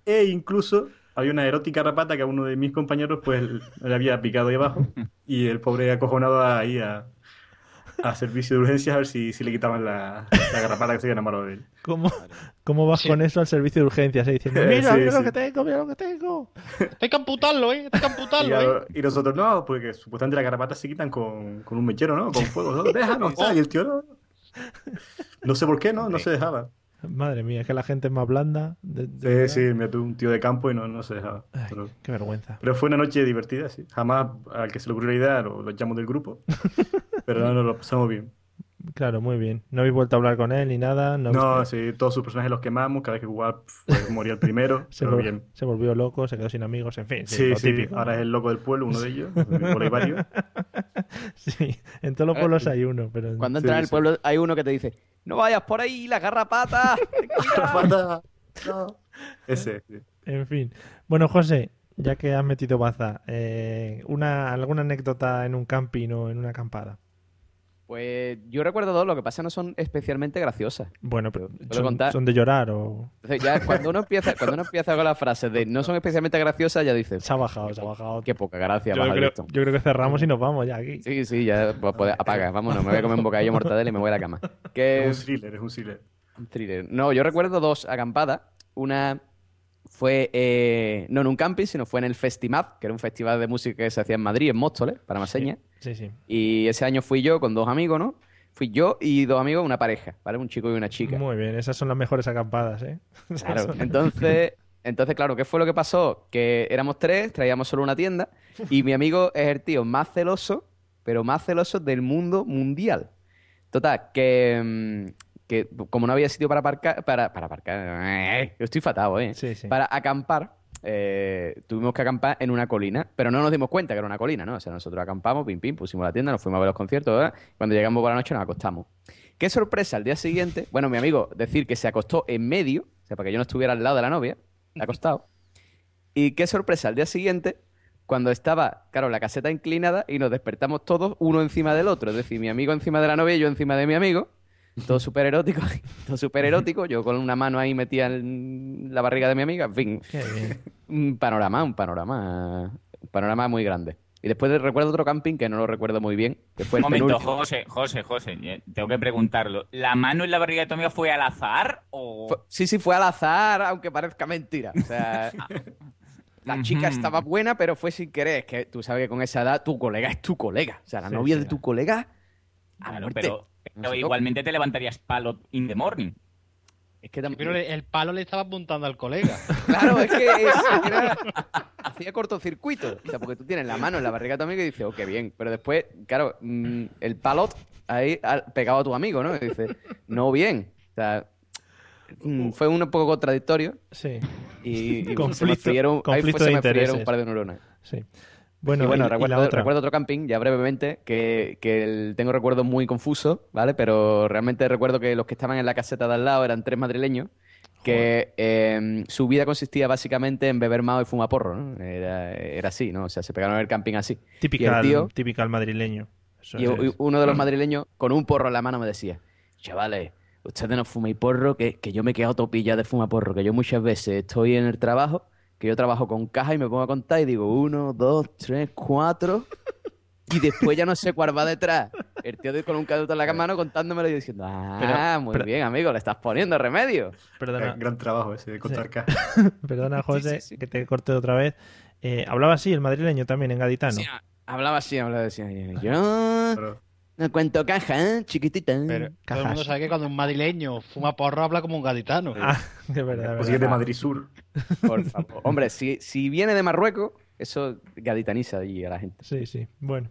E incluso había una erótica garrapata que a uno de mis compañeros pues le había picado ahí abajo. Y el pobre acojonado ahí a, a servicio de urgencias a ver si, si le quitaban la, la garrapata que se había enamorado de él. ¿Cómo, ¿Cómo vas con eso al servicio de urgencias? eh? Diciendo, mira, Sí, mira lo sí. que tengo, mira lo que tengo. Hay que amputarlo, ¿eh? Hay que Y, amputarlo, ¿eh? a- y nosotros no, porque supuestamente las garrapatas se quitan con, con un mechero, ¿no? Con fuego. ¿no? Déjanos, tal. Y el tío no. No sé por qué, ¿no? No se dejaba. Madre mía, es que la gente es más blanda. de- de Sí, sí, me tuve un tío de campo y no, no se dejaba. Ay, Pero, qué vergüenza. pero fue una noche divertida, sí. Jamás al que se le ocurrió la idea lo, lo echamos del grupo. Pero no, nos lo pasamos bien. Claro, muy bien. No habéis vuelto a hablar con él ni nada. No, No, sí, todos sus personajes los quemamos. Cada vez que jugaba pues, moría el primero. se, pero vol- bien. se volvió loco, se quedó sin amigos, en fin. Sí, Sí, lo sí, típico. ahora es el loco del pueblo, uno de ellos. Por ahí varios. Sí, en todos los pueblos hay uno, pero... Eh, Cuando Sí, entras en el sí. pueblo hay uno que te dice, no vayas por ahí, la garrapata. ten cuidado". Garrapata, no. Ese, sí. En fin. Bueno, José, ya que has metido baza, eh, una, ¿alguna anécdota en un camping o en una acampada? Pues yo recuerdo dos, lo que pasa no son especialmente graciosas. Bueno, pero ¿Puedo son, contar? son de llorar o... Entonces ya cuando uno empieza, cuando uno empieza con las frases de no son especialmente graciosas, ya dices, Se ha bajado, se ha bajado. qué poca gracia Yo creo, yo creo que cerramos y nos vamos ya aquí. Sí, sí, ya pues, pues, apaga, vámonos, me voy a comer un bocadillo de mortadela y me voy a la cama. Que Es un thriller, es un thriller. Un thriller. No, yo recuerdo dos acampadas. Una fue eh, no en un camping, sino fue en el Festimad, que era un festival de música que se hacía en Madrid, en Móstoles, para Maseña. Sí, sí. Y ese año fui yo con dos amigos, ¿no? Fui yo y dos amigos, una pareja, ¿vale? Un chico y una chica. Muy bien, esas son las mejores acampadas, ¿eh? Claro. Entonces, entonces, claro, ¿qué fue lo que pasó? Que éramos tres, traíamos solo una tienda, y mi amigo es el tío más celoso, pero más celoso del mundo mundial. Total, que, mm, que como no había sitio para aparcar, para, para aparcar, yo estoy fatado, ¿eh? Sí, sí. Para acampar, eh, tuvimos que acampar en una colina, pero no nos dimos cuenta que era una colina, ¿no? O sea, nosotros acampamos, pim, pim, pusimos la tienda, nos fuimos a ver los conciertos, ¿verdad? Cuando llegamos por la noche nos acostamos. Qué sorpresa, al día siguiente, bueno, mi amigo, decir que se acostó en medio, o sea, para que yo no estuviera al lado de la novia, acostado. Y qué sorpresa, al día siguiente, cuando estaba, claro, la caseta inclinada y nos despertamos todos uno encima del otro. Es decir, mi amigo encima de la novia y yo encima de mi amigo. Todo súper erótico, todo súper erótico. Yo con una mano ahí metida en la barriga de mi amiga. En fin, Qué bien. un panorama, un panorama, un panorama muy grande. Y después de- recuerdo otro camping que no lo recuerdo muy bien, que fue Un el momento, penúltimo. José, José, José, eh, tengo que preguntarlo. ¿La mano en la barriga de tu amiga fue al azar o...? Fue- sí, sí, fue al azar, aunque parezca mentira. O sea, la chica estaba buena, pero fue sin querer. Es que tú sabes que con esa edad tu colega es tu colega. O sea, la Sí, novia sí. de tu colega. A Claro, muerte. pero, pero igualmente te levantarías palo in the morning. Es que tam- Pero el palo le estaba apuntando al colega. Claro, es que es- era- hacía cortocircuito. O sea, porque tú tienes la mano en la barriga de tu amigo y dices, oh, qué bien. Pero después, claro, mm, el palot ahí pegado a tu amigo, ¿no? Y dices, no bien. O sea, mm, fue un poco contradictorio Sí, y, y se me Conflicto- frieron, ahí fue- conflicto se de me frieron intereses. un par de neuronas. sí. Bueno, y bueno, y- recuerdo, otro camping, ya brevemente, que, que el- tengo recuerdos muy confusos, ¿vale? Pero realmente recuerdo que los que estaban en la caseta de al lado eran tres madrileños, que eh, su vida consistía básicamente en beber mao y fumar porro, ¿no? Era, era así, ¿no? O sea, se pegaron en el camping así. Típica, y el tío- típica al madrileño. Eso Y, es. uno de los madrileños, con un porro en la mano, me decía, chavales, ustedes no fuméis porro, que, que yo me he quedado topilla de fumar porro, que yo muchas veces estoy en el trabajo, que yo trabajo con caja y me pongo a contar y digo, uno, dos, tres, cuatro, y después ya no sé cuál va detrás. El tío de- con un caduto en la mano contándomelo y diciendo, ah, Pero- muy pero- bien, amigo, le estás poniendo remedio. Perdona, Gran trabajo ese de contar Sí. cajas. perdona José, sí, sí. que te corte otra vez. Eh, hablaba así el madrileño también en gaditano. Sí, hablaba así, hablaba así. Yo Pero no cuento caja, ¿eh? chiquitita. Pero todo el mundo sabe que cuando un madrileño fuma porro habla como un gaditano. Ah, de verdad. o de si es de. Madrid Sur. Por favor. Hombre, si, si viene de Marruecos, eso gaditaniza allí a la gente. Sí, sí. Bueno.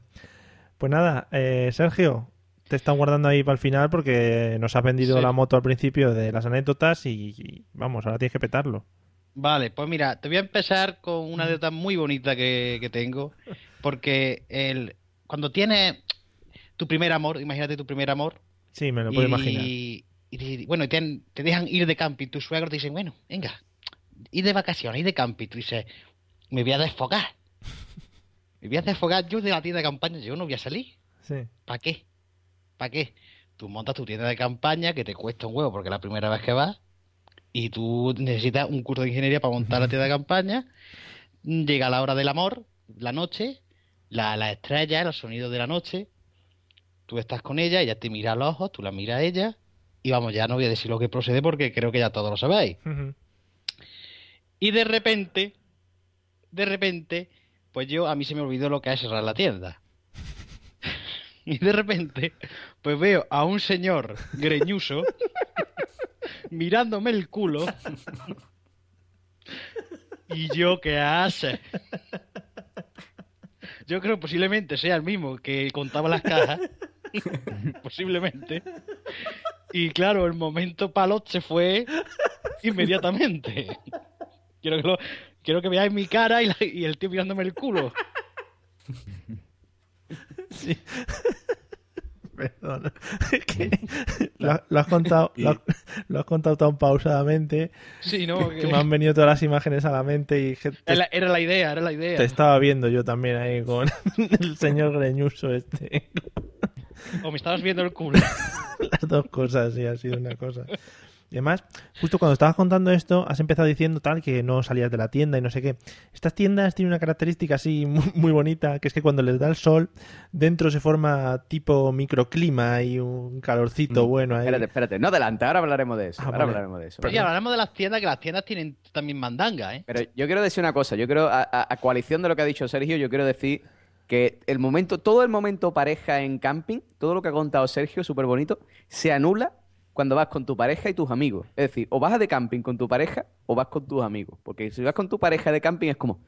Pues nada, eh, Sergio, te están guardando ahí para el final porque nos has vendido Sí. la moto al principio de las anécdotas y, y, vamos, ahora tienes que petarlo. Vale, pues mira, te voy a empezar con una anécdota muy bonita que, que tengo. Porque el, cuando tienes tu primer amor, imagínate tu primer amor, Sí, me lo puedo imaginar. y, y- bueno, te, te dejan ir de camping, tus suegros te dicen, bueno, venga, ir de vacaciones, ir de camping. Tú dices, me voy a desfogar. Me voy a desfogar yo de la tienda de campaña, yo no voy a salir. Sí. ¿Para qué? ¿Para qué? Tú montas tu tienda de campaña que te cuesta un huevo porque es la primera vez que vas y tú necesitas un curso de ingeniería para montar la tienda de campaña. Llega la hora del amor, la noche, la, la estrella, los sonidos de la noche. Tú estás con ella, ella te mira a los ojos, tú la miras a ella y vamos, ya no voy a decir lo que procede porque creo que ya todos lo sabéis. Y de repente, de repente, pues yo, a mí se me olvidó lo que es cerrar la tienda. Y de repente, pues veo a un señor greñuso mirándome el culo. Y yo, ¿qué hace? Yo creo posiblemente sea el mismo que contaba las cajas. posiblemente. Y claro, el momento palot se fue inmediatamente. Quiero que, lo- quiero que veáis mi cara y, la- y el tío mirándome el culo. Sí. Que lo, lo has contado, lo, has- lo has contado tan pausadamente Sí, no, que me han venido todas las imágenes a la mente y que te, era, la, era la idea, era la idea. te estaba viendo yo también ahí con el señor greñuso este. O me estabas viendo el culo. Las dos cosas, sí, ha sido una cosa. Y además, justo cuando estabas contando esto, has empezado diciendo tal que no salías de la tienda y no sé qué. Estas tiendas tienen una característica así muy, muy bonita, que es que cuando les da el sol, dentro se forma tipo microclima y un calorcito Mm. bueno ahí. Espérate, espérate. No adelante, ahora hablaremos de eso. Ah, ahora vale. hablaremos de eso. Oye, hablamos de las tiendas, que las tiendas tienen también mandanga, ¿eh? Pero yo quiero decir una cosa. Yo quiero, a, a- a coalición de lo que ha dicho Sergio, yo quiero decir que el momento, todo el momento pareja en camping, todo lo que ha contado Sergio, súper bonito, se anula cuando vas con tu pareja y tus amigos. Es decir, o vas de camping con tu pareja o vas con tus amigos. Porque si vas con tu pareja de camping es como,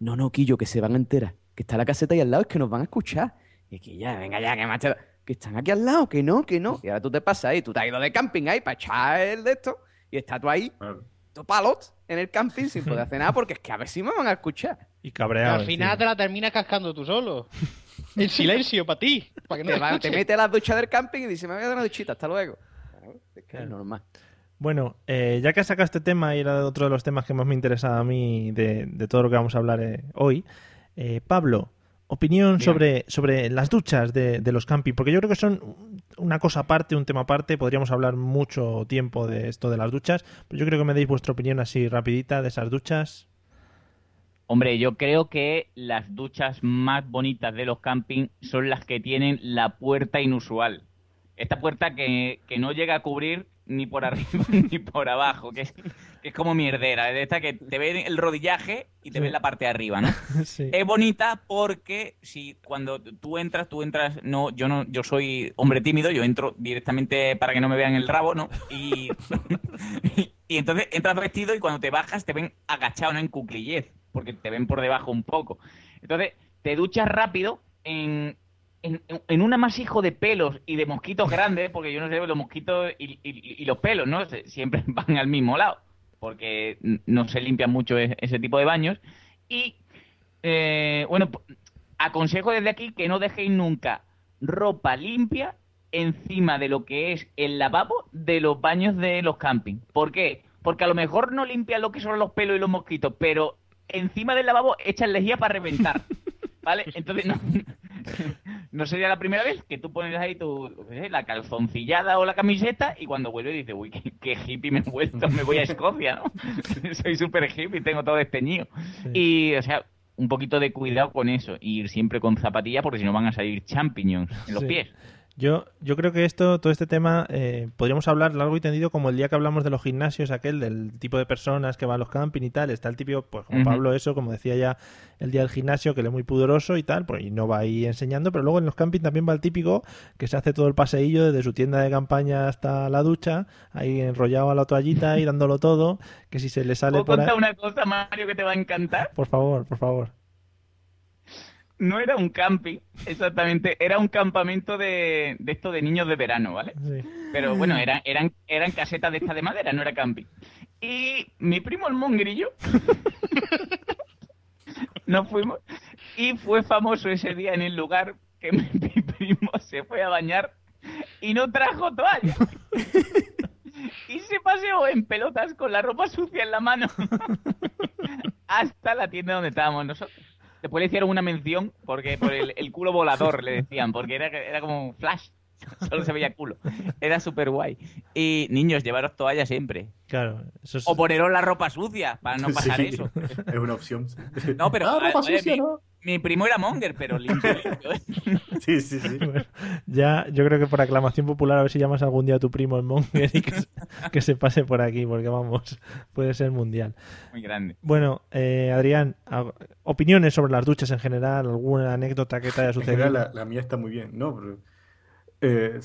no, no, Quillo, que se van a enterar. Que está la caseta ahí al lado, es que nos van a escuchar. Y que ya, venga ya, que macho. que están aquí al lado, que no, que no. Y ahora tú te pasas ahí, tú te has ido de camping ahí para echar el de esto y estás tú ahí, tú palot, en el camping sin poder hacer nada porque es que a ver si me van a escuchar. Y cabreado. al final te la terminas cascando tú solo. En silencio, para ti. Para que no Te, te te metes a las duchas del camping y dices, me voy a dar una duchita, hasta luego. Claro, es que es normal. Bueno, eh, ya que has sacado este tema y era otro de los temas que más me interesaba a mí de, de todo lo que vamos a hablar eh, hoy, eh, Pablo, opinión sobre, sobre las duchas de, de los camping, porque yo creo que son una cosa aparte, un tema aparte, podríamos hablar mucho tiempo de esto de las duchas, pero yo creo que me deis vuestra opinión así rapidita de esas duchas. Hombre, yo creo que las duchas más bonitas de los camping son las que tienen la puerta inusual. Esta puerta que, que no llega a cubrir ni por arriba ni por abajo, que es, que es como mierdera, de esta que te ven el rodillaje y te Sí. ven la parte de arriba, ¿no? sí. Es bonita porque si cuando tú entras, tú entras, no, yo no, yo soy hombre tímido, yo entro directamente para que no me vean el rabo, ¿no? Y, y, entonces entras vestido y cuando te bajas te ven agachado, no en cuclillez, porque te ven por debajo un poco. Entonces te duchas rápido en, en, en un amasijo de pelos y de mosquitos grandes, porque yo no sé, los mosquitos y, y- y los pelos, ¿no? Se- Siempre van al mismo lado, porque no se limpian mucho e- ese tipo de baños. Y eh, bueno, aconsejo desde aquí que no dejéis nunca ropa limpia encima de lo que es el lavabo de los baños de los camping. ¿Por qué? Porque a lo mejor no limpian lo que son los pelos y los mosquitos, pero encima del lavabo echan lejía para reventar. ¿Vale? Entonces no, no sería la primera vez que tú pones ahí tu, la calzoncillada o la camiseta y cuando vuelves dices, uy, qué, qué hippie me he vuelto, me voy a Escocia, ¿no? Soy súper hippie, tengo todo desteñido. Y, o sea, un poquito de cuidado con eso, y ir siempre con zapatillas porque si no van a salir champiñones en los Sí. pies. Yo, yo creo que esto, todo este tema, eh, podríamos hablar largo y tendido como el día que hablamos de los gimnasios, aquel del tipo de personas que van a los camping y tal. Está el típico, pues como. Pablo, eso, como decía ya el día del gimnasio, que él es muy pudoroso y tal, pues y no va ahí enseñando. Pero luego en los camping también va el típico que se hace todo el paseillo desde su tienda de campaña hasta la ducha, ahí enrollado a la toallita y dándolo todo. Que si se le sale ¿Puedo por ahí. contar una cosa, Mario, que te va a encantar? Por favor, por favor. No era un camping, exactamente, era un campamento de, de esto de niños de verano, ¿vale? Sí. Pero bueno, eran, eran, eran casetas de esta de madera, no era camping. Y mi primo el mongrillo nos fuimos y fue famoso ese día en el lugar que mi, mi primo se fue a bañar y no trajo toalla. Y se paseó en pelotas con la ropa sucia en la mano hasta la tienda donde estábamos nosotros. Después le hicieron una mención porque por el, el culo volador le decían, porque era, era como un flash. Solo se veía culo. Era súper guay. Y niños, llevaros toalla siempre. Claro, eso es. O poneros la ropa sucia para no pasar Sí, eso. Es una opción. No, pero Ah, ropa oye, sucia, mi, ¿no? mi primo era monger, pero limpio, limpio. Sí, sí, sí. Bueno, ya, yo creo que por aclamación popular, a ver si llamas algún día a tu primo el Monger y que se, que se pase por aquí, porque vamos, puede ser mundial. Muy grande. Bueno, eh, Adrián, opiniones sobre las duchas en general, alguna anécdota que te haya En sucedido. general, la, la mía está muy bien, ¿no? Pero, eh,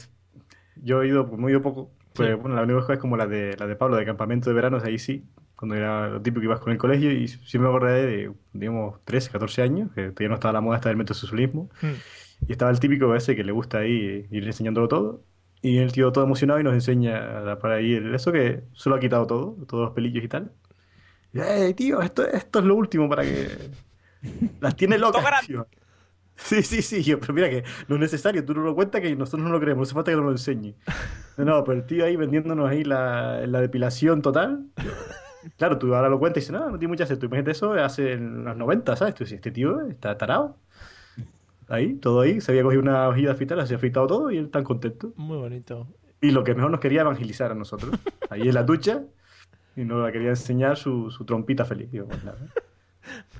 yo he ido, muy poco. Pues Sí. bueno, la única es como la de, la de Pablo, de campamento de verano, ahí sí, cuando era lo típico que ibas con el colegio, y sí me acordé de, digamos, 13, 14 años, que todavía no estaba la moda hasta del metrosexualismo, Hmm. y estaba el típico ese que le gusta ahí ir enseñándolo todo, y el tío todo emocionado y nos enseña para ahí el- eso que solo ha quitado todo, todos los pelillos y tal. Y, ¡Ey, tío! Esto, esto es lo último para que... Las tiene locas, tío. Sí, sí, sí, yo, pero mira que no es necesario, tú no lo cuentas que nosotros no lo creemos, no hace falta que nos lo enseñe. No, no, pero el tío ahí vendiéndonos ahí la, la depilación total. Claro, tú ahora lo cuentas y dices, no, no tiene mucho acento. Imagínate eso hace en los 90, ¿sabes? Tú dices, este tío está tarado. Ahí, todo ahí, se había cogido una hojilla de afeitar, se había afeitado todo y él tan contento. Muy bonito. Y lo que mejor nos quería evangelizar a nosotros, ahí en la ducha, y nos quería enseñar su, su trompita feliz. Digo, pues nada.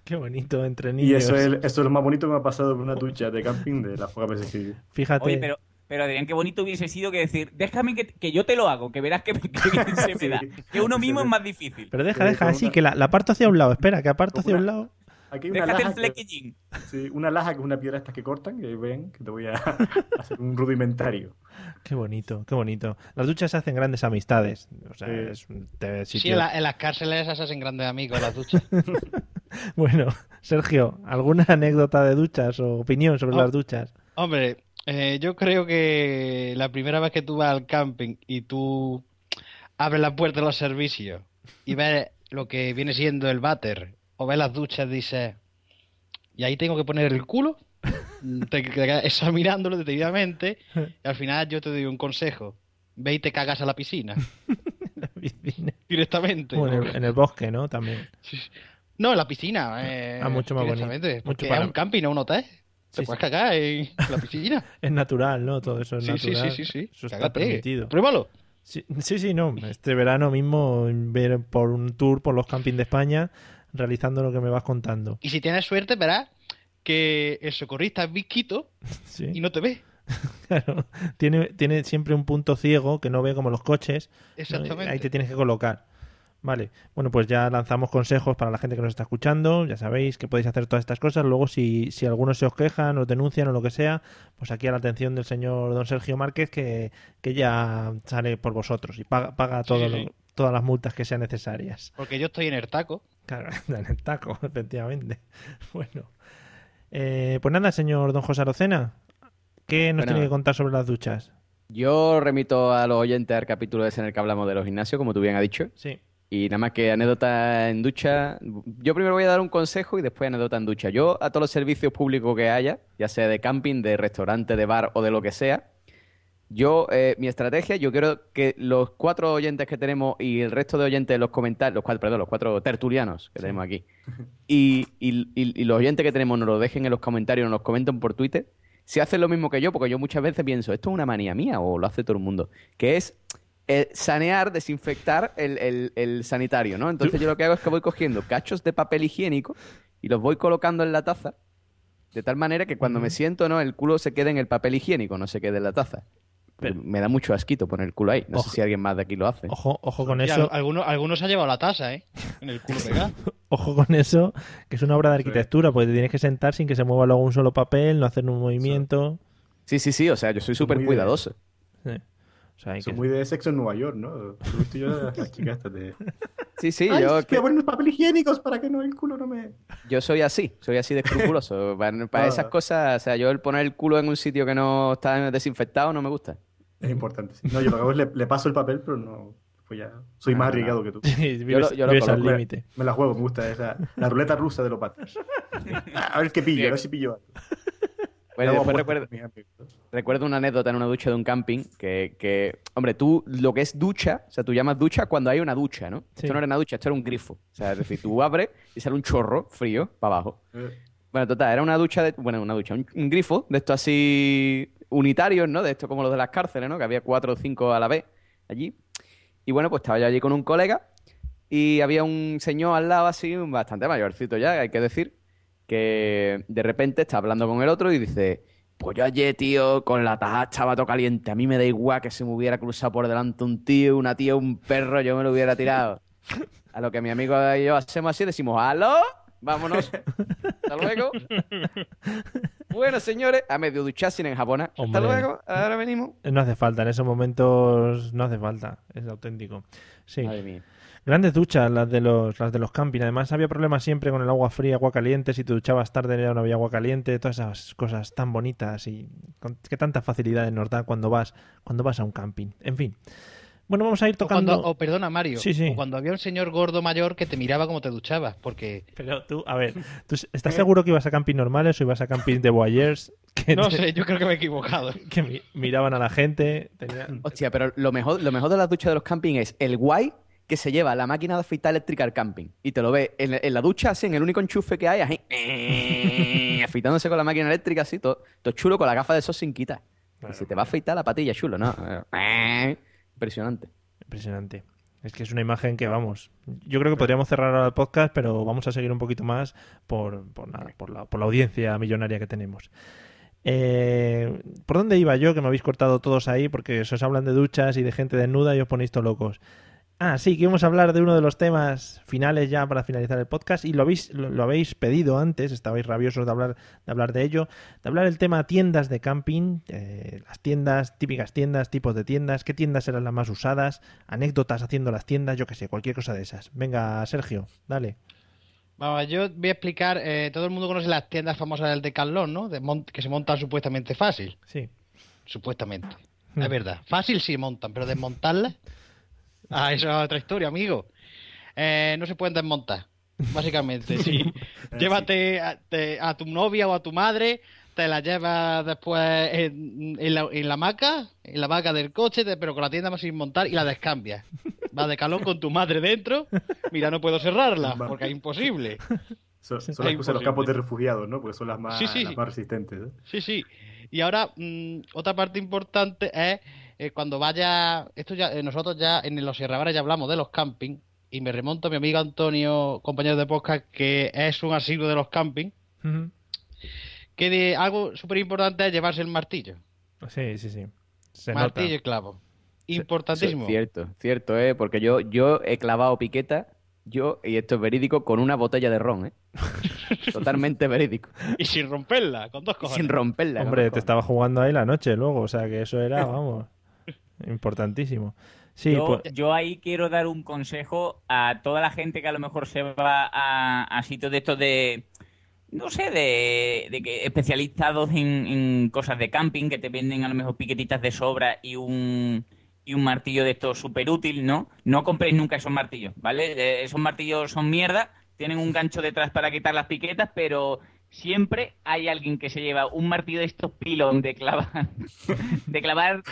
Qué bonito, entre Y niños. eso es, eso es lo más bonito que me ha pasado por una ducha de camping de las pocas veces que. Fíjate. Oye, pero, pero Adrián, qué bonito hubiese sido que decir, déjame que, que yo te lo hago, que verás que, que bien se me Sí. da. Que uno mismo Sí. es más difícil. Pero deja, deja, así una- que la, la aparto hacia un lado. Espera, que aparto hacia un lado. Aquí hay una Déjate el que, sí, una laja que es una piedra estas que cortan, que ven, que te voy a hacer un rudimentario. Qué bonito, qué bonito. Las duchas hacen grandes amistades. O sea, Sí. es un te- Sí, sitio- en, la- en las cárceles esas se hacen grandes amigos, las duchas. Bueno, Sergio, ¿alguna anécdota de duchas o opinión sobre No. las duchas? Hombre, eh, yo creo que la primera vez que tú vas al camping y tú abres la puerta de los servicios y ves lo que viene siendo el váter o ves las duchas, dices, ¿y ahí tengo que poner el culo? te quedas examinándolo detenidamente y al final yo te doy un consejo. Ve y te cagas a la piscina La piscina. directamente. O en, el, en el bosque, ¿no? También. No, en la piscina. Eh, Ah, mucho más bonito. Mucho es un camping, no un hotel. Te Sí, puedes sí. cagar en la piscina. Es natural, ¿no? Todo eso es sí, sí, natural. sí, sí, sí. Eso está permitido. Pruébalo. Sí, sí, sí, no. Este verano mismo ver por un tour por los campings de España realizando lo que me vas contando. Y si tienes suerte, verás que el socorrista es visquito Sí. y no te ve. Claro, tiene, tiene siempre un punto ciego que no ve como los coches. ¿no? Exactamente. Ahí te tienes que colocar. Vale, bueno, pues ya lanzamos consejos para la gente que nos está escuchando. Ya sabéis que podéis hacer todas estas cosas. Luego, si, si algunos se os quejan, os denuncian o lo que sea, pues aquí a la atención del señor don Sergio Márquez, que, que ya sale por vosotros y paga, paga todo sí, sí. lo- todas las multas que sean necesarias. Porque yo estoy en el taco. Claro, en el taco, efectivamente. Bueno, Eh, pues nada, señor don José Arocena, ¿qué nos Bueno. tiene que contar sobre las duchas? Yo remito a los oyentes al capítulo ese en el que hablamos de los gimnasios, como tú bien has dicho. Sí. Y nada más que anécdota en ducha. Yo primero voy a dar un consejo y después anécdota en ducha. Yo a todos los servicios públicos que haya, ya sea de camping, de restaurante, de bar o de lo que sea, yo, eh, mi estrategia, yo quiero que los cuatro oyentes que tenemos y el resto de oyentes de los comentarios, los cuatro, perdón, los cuatro tertulianos que tenemos aquí, y, y- y- y los oyentes que tenemos nos lo dejen en los comentarios, nos los comenten por Twitter, si hacen lo mismo que yo, porque yo muchas veces pienso, ¿esto es una manía mía o lo hace todo el mundo? Que es eh, sanear, desinfectar el, el- el sanitario, ¿no? Entonces yo lo que hago es que voy cogiendo cachos de papel higiénico y los voy colocando en la taza, de tal manera que cuando me siento, ¿no? El culo se quede en el papel higiénico, no se quede en la taza. Pero me da mucho asquito poner el culo ahí. No Ojo. sé si alguien más de aquí lo hace. Ojo, ojo con Y eso, al- algunos, algunos se ha llevado la tasa, ¿eh? En el culo pegado. ojo con eso, que es una obra de arquitectura, porque te tienes que sentar sin que se mueva luego un solo papel, no hacer un movimiento. Sí, sí, sí, o sea, yo soy súper cuidadoso. Sí. O sea, Son que- muy de sexo en Nueva York, ¿no? He visto yo las chicas de... Sí, sí, Ay, yo, voy a poner unos papel higiénicos para que no el culo no me... yo soy así, soy así de escrupuloso. Para, para Ah. esas cosas, o sea, yo el poner el culo en un sitio que no está desinfectado no me gusta. Es importante. sí. No, yo lo que hago es le, le paso el papel, pero no... Pues ya... Soy Ah, más no. arriesgado que tú. Sí, Yo lo- yo lo vives al límite. Me la juego, me gusta esa... La ruleta rusa de los patas. A ver qué pillo, a ver si pillo algo. Bueno, recuerdo, recuerdo una anécdota en una ducha de un camping que, que, hombre, tú lo que es ducha, o sea, tú llamas ducha cuando hay una ducha, ¿no? Sí. Esto no era una ducha, esto era un grifo. O sea, es decir, tú abres y sale un chorro frío para abajo. Eh, Bueno, total, era una ducha de. Bueno, una ducha, un, un grifo de estos así unitarios, ¿no? De esto como los de las cárceles, ¿no? Que había cuatro o cinco a la vez allí. Y bueno, pues estaba yo allí con un colega y había un señor al lado así, bastante mayorcito ya, hay que decir, que de repente está hablando con el otro y dice. Pues yo ayer, tío, con la taja estaba todo caliente. A mí me da igual que se me hubiera cruzado por delante un tío, una tía, un perro, yo me lo hubiera tirado. A lo que mi amigo y yo hacemos así, decimos, ¡aló! Vámonos. Hasta luego. Bueno, señores, a medio ducharse en japonés. Hasta Hombre. luego, ahora venimos. No hace falta, en esos momentos no hace falta, es auténtico. Sí. Madre mía. Grandes duchas las de los las de los camping. Además había problemas siempre con el agua fría, agua caliente. Si te duchabas tarde ya no había agua caliente. Todas esas cosas tan bonitas y con, que tantas facilidades nos da cuando vas cuando vas a un camping. En fin. Bueno, vamos a ir O tocando. cuando, o perdona, Mario. Sí, sí. O cuando había un señor gordo mayor que te miraba como te duchabas. Porque, Pero tú, a ver, ¿tú estás seguro que ibas a camping normales o ibas a camping de voyeurs que, no te- sé, yo creo que me he equivocado. que mi- miraban a la gente? tenían- Hostia, pero lo mejor, lo mejor de las duchas de los camping es el guay que se lleva la máquina de afeitar eléctrica al camping. Y te lo ves en, la- en la ducha, así, en el único enchufe que hay, así, eh, afeitándose con la máquina eléctrica, así, todo, todo chulo, con la gafa de esos sin quitar. Y se te va a afeitar la patilla, chulo, ¿no? Eh, Impresionante. Impresionante. Es que es una imagen que, vamos, yo creo que podríamos cerrar ahora el podcast, pero vamos a seguir un poquito más por, por, nada, por, la, por la audiencia millonaria que tenemos. Eh, ¿Por dónde iba yo? Que me habéis cortado todos ahí porque os hablan de duchas y de gente desnuda y os ponéis todos locos. Ah, sí, que íbamos a hablar de uno de los temas finales ya para finalizar el podcast y lo habéis, lo, lo habéis pedido antes, estabais rabiosos de hablar, de hablar de ello, de hablar el tema tiendas de camping, eh, las tiendas, típicas tiendas, tipos de tiendas, qué tiendas eran las más usadas, anécdotas haciendo las tiendas, yo qué sé, cualquier cosa de esas. Venga, Sergio, dale. Vamos, yo voy a explicar. eh, todo el mundo conoce las tiendas famosas del Decathlon, ¿no? De que se montan supuestamente fácil. Sí. Supuestamente. Hmm. Es verdad. Fácil sí montan, pero desmontarlas. Ah, eso es otra historia, amigo. Eh, no se pueden desmontar. Básicamente, sí. Llévate a, te- a tu novia o a tu madre, te la llevas después en, en la, en la hamaca, en la vaca del coche, te- pero con la tienda más sin montar y la descambias. Vas de calón con tu madre dentro. Mira, no puedo cerrarla Va. porque es imposible. Son, las que usan los campos de refugiados, ¿no? Porque son las más, Sí, sí. las más resistentes. ¿eh? Sí, sí. Y ahora, mm, otra parte importante es eh, cuando vaya. Esto ya, eh, nosotros ya en los Sierra ya hablamos de los camping. Y me remonto a mi amigo Antonio, compañero de podcast, que es un asiduo de los camping. Que de, algo súper importante es llevarse el martillo. Sí, sí, sí. Se martillo nota. y clavo. Importantísimo. es cierto, cierto, ¿eh? Porque yo, yo he clavado piqueta, yo, y esto es verídico, con una botella de ron, ¿eh? Totalmente verídico. Y sin romperla, con dos cojones. sin romperla. Hombre, te estaba jugando ahí la noche luego, o sea que eso era, vamos, importantísimo. Sí, yo, pues, yo ahí quiero dar un consejo a toda la gente que a lo mejor se va a, a sitios de estos de, no sé, de, de que especializados en, en cosas de camping, que te venden a lo mejor piquetitas de sobra y un, y un martillo de estos súper útil, ¿no? No compréis nunca esos martillos, ¿vale? Eh, esos martillos son mierda, tienen un gancho detrás para quitar las piquetas, pero siempre hay alguien que se lleva un martillo de estos pilón de clavar, de clavar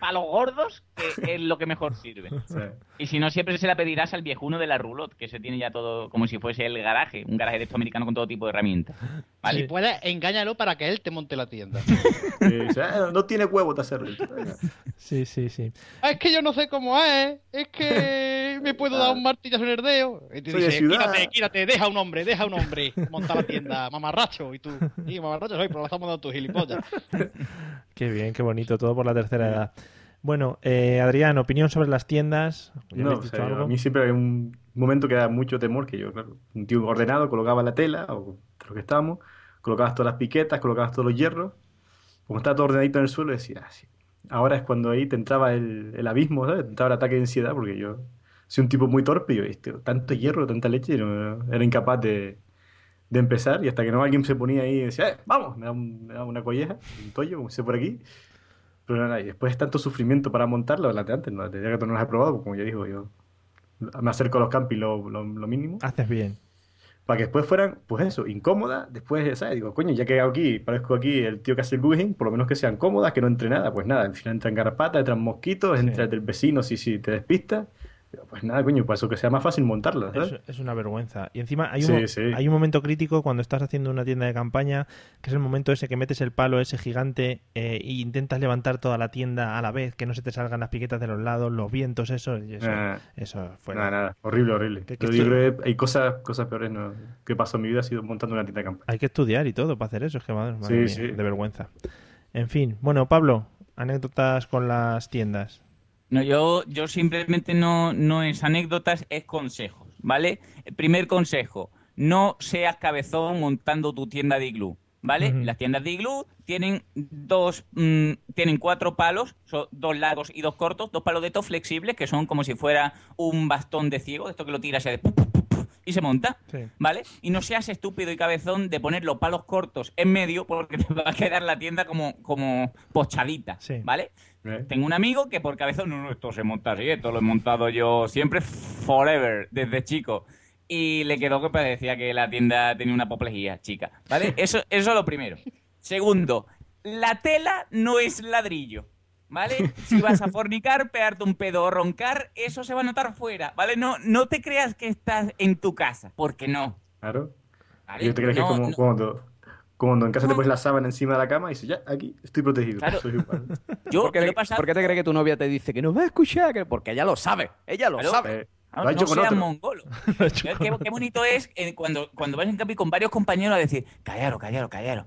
palos gordos, que es lo que mejor sirve. Y si no, siempre se la pedirás al viejuno de la roulotte, que se tiene ya todo como si fuese el garaje, un garaje de estos americanos con todo tipo de herramientas. ¿Vale? Si puedes, engáñalo para que él te monte la tienda. o sea, no tiene huevo de hacerlo. Sí, sí, sí. Ah, es que yo no sé cómo es. Es que me puedo dar un martillazo en el dedo. Y te Soy de dice, ciudad. quítate, quítate, deja un hombre, deja un hombre. Monta la tienda, mamarracho. Y tú, sí, mamarracho soy, pero la estamos dando tu gilipollas. Qué bien, qué bonito, todo por la tercera edad. Bueno, eh, Adrián, opinión sobre las tiendas. ¿Ya No, o sea, algo? a mí siempre hay un momento que da mucho temor, que yo, claro, un tío ordenado colocaba la tela, o lo que estábamos, colocabas todas las piquetas, colocabas todos los hierros, como estaba todo ordenadito en el suelo, decía, ah, sí. Ahora es cuando ahí te entraba el, el abismo, ¿sabes? Te entraba el ataque de ansiedad, porque yo soy un tipo muy torpe, yo, este, tanto hierro, tanta leche, no- era incapaz de, de empezar, y hasta que no alguien se ponía ahí y decía, eh, vamos, me da, un- me da una colleja, un tollo, como se por aquí, pero nada, y después de tanto sufrimiento para montarlo, la de antes, no, la de ya que tú no las has probado, como ya digo, yo me acerco a los campings lo, lo, lo mínimo, Haces bien. para que después fueran, pues eso, incómodas, después, ¿sabes? Digo, coño, ya que hago aquí, parezco aquí el tío que hace el googling, por lo menos que sean cómodas, que no entre nada, pues nada, al final entran garrapatas, entran mosquitos, Sí. entra el del vecino si, si te despistas, Digo, pues nada, coño, para eso que sea más fácil montarlas, ¿sabes? Es, es una vergüenza. Y encima hay un, Sí, mo- sí. hay un momento crítico cuando estás haciendo una tienda de campaña, que es el momento ese que metes el palo ese gigante e intentas levantar toda la tienda a la vez, que no se te salgan las piquetas de los lados, los vientos, eso, y eso, eso fue. Nada, nada, horrible, horrible. Que- que Yo creo que hay cosas, cosas peores ¿no? que pasó en mi vida, ha sido montando una tienda de campaña. Hay que estudiar y todo para hacer eso, es que madre, madre Sí, mía, sí. de vergüenza. En fin, bueno, Pablo, anécdotas con las tiendas. No, yo, yo simplemente no, no es anécdotas, es consejos, ¿vale? El primer consejo, no seas cabezón montando tu tienda de iglú, ¿vale? Las tiendas de iglú tienen dos, mm, tienen cuatro palos, son dos largos y dos cortos, dos palos de estos flexibles que son como si fuera un bastón de ciego, de esto que lo tiras y pu, y se monta, Sí. ¿vale? Y no seas estúpido y cabezón de poner los palos cortos en medio porque te va a quedar la tienda como, como pochadita, Sí. ¿vale? ¿eh? Tengo un amigo que por cabezón, no, no, esto se monta así, esto lo he montado yo siempre, forever, desde chico. Y le quedó que parecía que la tienda tenía una apoplejía, chica. ¿Vale? Eso, eso es lo primero. Segundo, la tela no es ladrillo. ¿Vale? Si vas a fornicar, pegarte un pedo o roncar, eso se va a notar fuera, ¿vale? No, no te creas que estás en tu casa, porque no. Claro. ¿vale? ¿Y te crees que No, es como no. cuando, cuando en casa te pones la sábana encima de la cama y dices, ya, aquí estoy protegido. Claro. Soy igual. Yo ¿Por qué, lo te- por qué te crees que tu novia te dice que no va a escuchar? Que- Porque ella lo sabe. Ella lo Claro. sabe. Eh, ha no hecho con seas mongolo. qué, qué- qué bonito es eh, cuando, cuando vas en camping con varios compañeros a decir, callaro, callaro, callaro.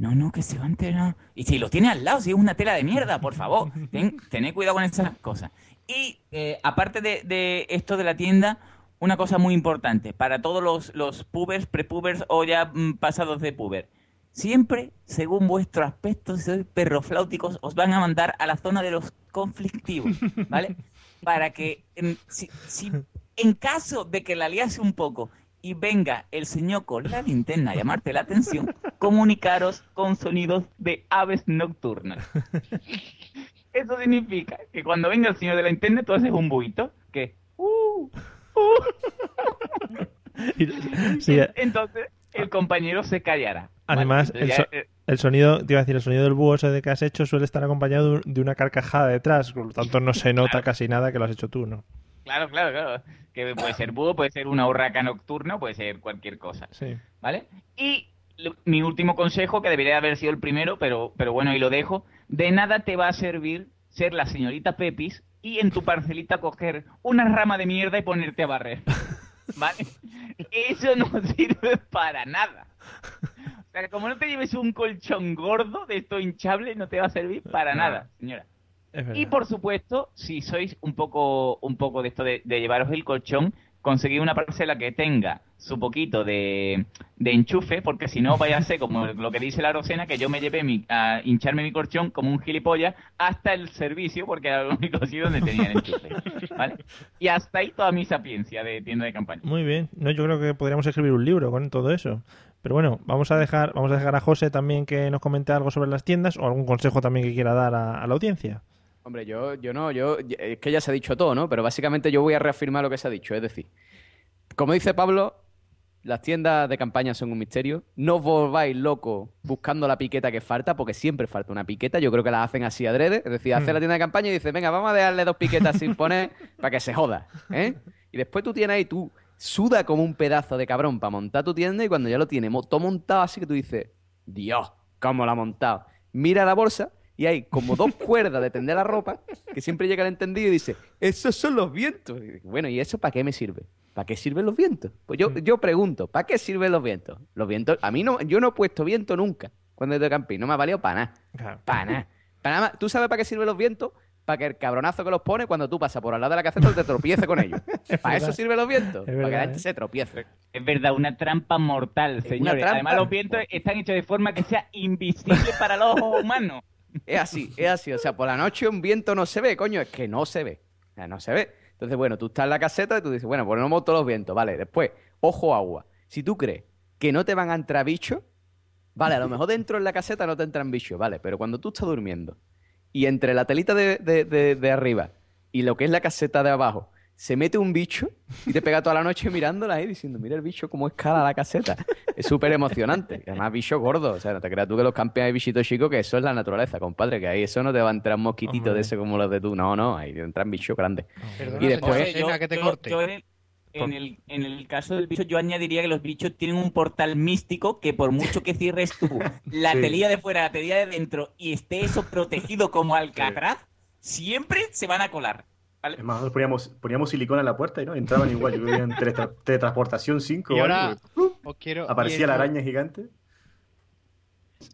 No, no, que se va a enterar. Y si lo tiene al lado, si es una tela de mierda, por favor. Ten, tened cuidado con esas cosas. Y eh, aparte de, de esto de la tienda, una cosa muy importante para todos los, los pubers, prepubers o ya mm, pasados de puber. Siempre, según vuestro aspecto, si sois perrofláuticos, os van a mandar a la zona de los conflictivos, ¿vale? Para que, en, si, si en caso de que la liase un poco y venga el señor con la linterna a llamarte la atención, comunicaros con sonidos de aves nocturnas. Eso significa que cuando venga el señor de la linterna tú haces un buito que... Uh, uh. Sí, Entonces el compañero se callará. ¿vale? Además, Entonces el, so- eh, el sonido, te iba a decir, el sonido del búho ese de que has hecho suele estar acompañado de- de una carcajada detrás, por lo tanto no se nota casi nada que lo has hecho tú, ¿no? Claro, claro, claro. Que puede ser búho, puede ser una urraca nocturna, puede ser cualquier cosa. Sí. ¿Vale? Y lo- mi último consejo, que debería haber sido el primero, pero, pero bueno, y lo dejo, de nada te va a servir ser la señorita Pepis y en tu parcelita coger una rama de mierda y ponerte a barrer. ¿Vale? Eso no sirve para nada. O sea, como no te lleves un colchón gordo de esto hinchable, no te va a servir para nada, señora. Y por supuesto, si sois un poco, un poco de esto de, de llevaros el colchón, conseguid una parcela que tenga su poquito de, de enchufe, porque si no vaya a ser como lo que dice la Rosena, que yo me llevé mi, a hincharme mi colchón como un gilipollas hasta el servicio, porque era el único sitio donde tenía el enchufe. ¿vale? Y hasta ahí toda mi sapiencia de tienda de campaña. Muy bien. No, yo creo que podríamos escribir un libro con todo eso. Pero bueno, vamos a dejar, vamos a dejar a José también que nos comente algo sobre las tiendas o algún consejo también que quiera dar a, a la audiencia. Hombre, yo, yo no, yo, es que ya se ha dicho todo, ¿no? Pero básicamente yo voy a reafirmar lo que se ha dicho. Es decir, como dice Pablo, las tiendas de campaña son un misterio. No os volváis locos buscando la piqueta que falta, porque siempre falta una piqueta. Yo creo que la hacen así adrede. Es decir, hace Mm. la tienda de campaña y dice, venga, vamos a dejarle dos piquetas sin poner para que se joda, ¿eh? Y después tú tienes ahí, tú suda como un pedazo de cabrón para montar tu tienda y cuando ya lo tienes todo montado así que tú dices, Dios, ¿cómo lo ha montado? Mira la bolsa y hay como dos cuerdas de tender la ropa que siempre llega el entendido y dice, esos son los vientos. Y digo, bueno, ¿y eso para qué me sirve? ¿Para qué sirven los vientos? Pues yo, yo pregunto, ¿para qué sirven los vientos? Los vientos, a mí no, yo no he puesto viento nunca cuando he ido de camping, no me ha valido para nada. Claro. Para nada. Para nada más. ¿Tú sabes para qué sirven los vientos? Para que el cabronazo que los pone, cuando tú pasas por al lado de la caseta, te tropiece con ellos. para eso sirven los vientos. para que la gente ¿eh? se tropiece. Es verdad, una trampa mortal, señores. trampa. Además, los vientos están hechos de forma que sea invisible para los ojos humanos. Es así, es así. O sea, por la noche un viento no se ve, coño, es que no se ve. No se ve. Entonces, bueno, tú estás en la caseta y tú dices, bueno, ponemos todos los vientos, vale. Después, ojo agua. Si tú crees que no te van a entrar bichos, vale, a lo mejor dentro en la caseta no te entran bichos, vale. Pero cuando tú estás durmiendo y entre la telita de- de- de arriba y lo que es la caseta de abajo se mete un bicho y te pega toda la noche mirándola ahí diciendo, mira el bicho cómo escala la caseta. Es súper emocionante. Además, bicho gordo. O sea, no te creas tú que los campeones hay bichitos chicos, que eso es la naturaleza, compadre. Que ahí eso no te va a entrar mosquitito Hombre. de ese como los de tú. No, no, ahí te entran bichos grandes. Perdona, Y después- señora Yo- Rosena, que te yo- corte. yo en, el, en el- en el caso del bicho, yo añadiría que los bichos tienen un portal místico que por mucho que cierres tú la Sí. telilla de fuera, la telilla de dentro y esté eso protegido como Alcatraz, siempre se van a colar. ¿Vale? Es más, nosotros poníamos, poníamos silicona en la puerta y no entraban igual. Yo vivía en teletra- teletransportación 5 Y o ahora algo. quiero. Aparecía y la araña gigante.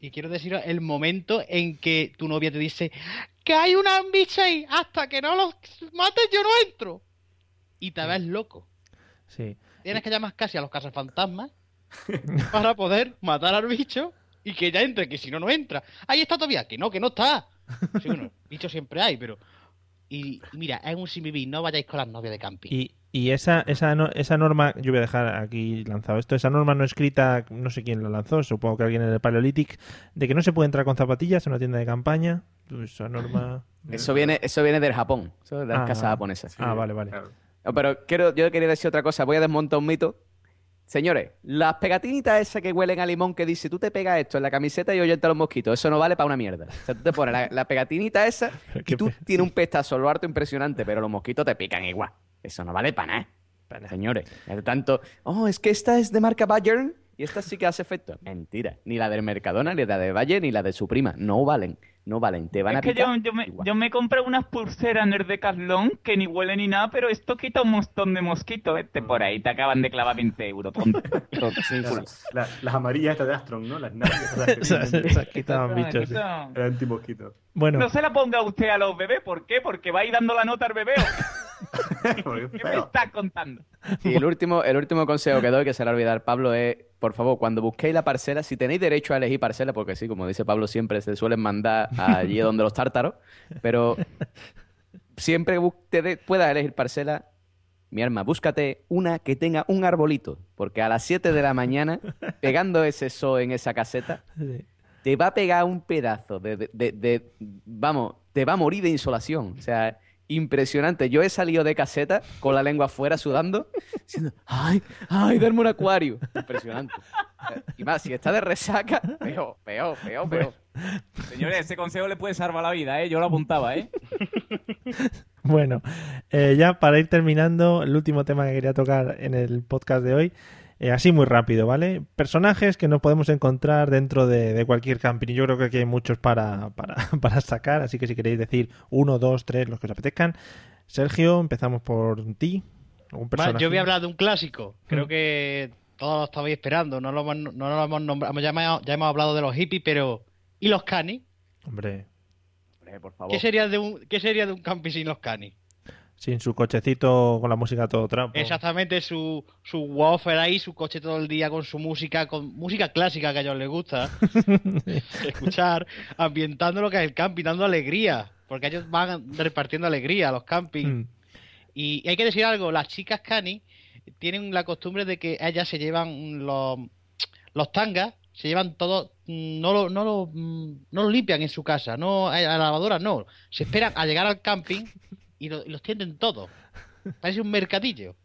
Y quiero deciros el momento en que tu novia te dice que hay una bicha ahí, hasta que no los mates yo no entro. Y te ves loco. Sí. Tienes que llamar casi a los cazafantasmas para poder matar al bicho y que ya entre, que si no, no entra. Ahí está todavía, que no, que no está. Sí, bueno, bichos siempre hay, pero... Y, y mira, es un simibí, no vayáis con las novias de camping. Y, y esa, esa, no- esa norma, yo voy a dejar aquí lanzado esto, esa norma no escrita, no sé quién la lanzó, supongo que alguien en el Paleolític, de que no se puede entrar con zapatillas en una tienda de campaña. Pues Esa norma... Eso viene, eso viene del Japón. Eso de las Ah, casas japonesas. Ah, vale, vale. Pero quiero, yo quería decir otra cosa. Voy a desmontar un mito. Señores, las pegatinitas esas que huelen a limón que dice tú te pegas esto en la camiseta y oyente a los mosquitos, eso no vale para una mierda. O sea, tú te pones la, la pegatinita esa y tú tienes un pestazo lo harto impresionante, pero los mosquitos te pican igual. Eso no vale para nada. Para. Señores, es tanto, oh, es que esta es de marca Bayern y esta sí que hace efecto. Mentira. Ni la del Mercadona, ni la de Bayern, ni la de su prima. No valen. No valen. Te van Es a que yo, picar. yo me, yo me compré unas pulseras en el Decathlon que ni huelen ni nada, pero esto quita un montón de mosquitos. Este por ahí te acaban de clavar 20 euros, tonto. Sí, Claro, sí. la- las amarillas estas de Astron, ¿no? Las naves esas quitaban bichos. Era antimosquito. Bueno, No se la ponga usted a los bebés, ¿por qué? Porque va a ir dando la nota al bebé. ¿o Porque ¿Qué me estás contando? Y el último, el último consejo que doy, que se le va a olvidar Pablo, es, por favor, cuando busquéis la parcela, si tenéis derecho a elegir parcela, porque sí, como dice Pablo, siempre se suelen mandar allí donde los tártaros, pero siempre te puedas elegir parcela, mi arma, búscate una que tenga un arbolito, porque a las 7 de la mañana, pegando ese so en esa caseta, Sí. te va a pegar un pedazo de, de- de- de- Vamos, te va a morir de insolación. O sea, impresionante. Yo he salido de caseta con la lengua afuera sudando, diciendo, ¡ay, ay, darme un acuario! Impresionante. Y más, si está de resaca, peor, peor, peor, peor. Señores, ese consejo le puede salvar la vida, ¿eh? Yo lo apuntaba, ¿eh? Bueno, eh, ya para ir terminando, el último tema que quería tocar en el podcast de hoy, eh, así muy rápido, ¿vale? Personajes que nos podemos encontrar dentro de, de cualquier camping. Y yo creo que aquí hay muchos para, para, para sacar, así que si queréis decir uno, dos, tres, los que os apetezcan. Sergio, empezamos por ti. ¿Algún Va, personaje? yo voy a hablar de un clásico. Creo Mm. que todos lo estabais esperando. No lo hemos, no lo hemos nombrado. Ya hemos, ya hemos hablado de los hippies, pero. ¿Y los canis? Hombre, Hombre, por favor. ¿Qué sería de un, qué sería de un camping sin los canis? sin su cochecito con la música todo trapo. Exactamente, su, su woofer ahí, su coche todo el día con su música, con música clásica que a ellos les gusta escuchar, ambientando lo que es el camping, dando alegría, porque ellos van repartiendo alegría a los campings. Mm. Y, y hay que decir algo, las chicas cani tienen la costumbre de que ellas se llevan los, los tangas, se llevan todo, mm, no lo, no lo, mm, no lo limpian en su casa, no a la lavadora no, se esperan a llegar al camping y, lo- y los tienden todos. Parece un mercadillo.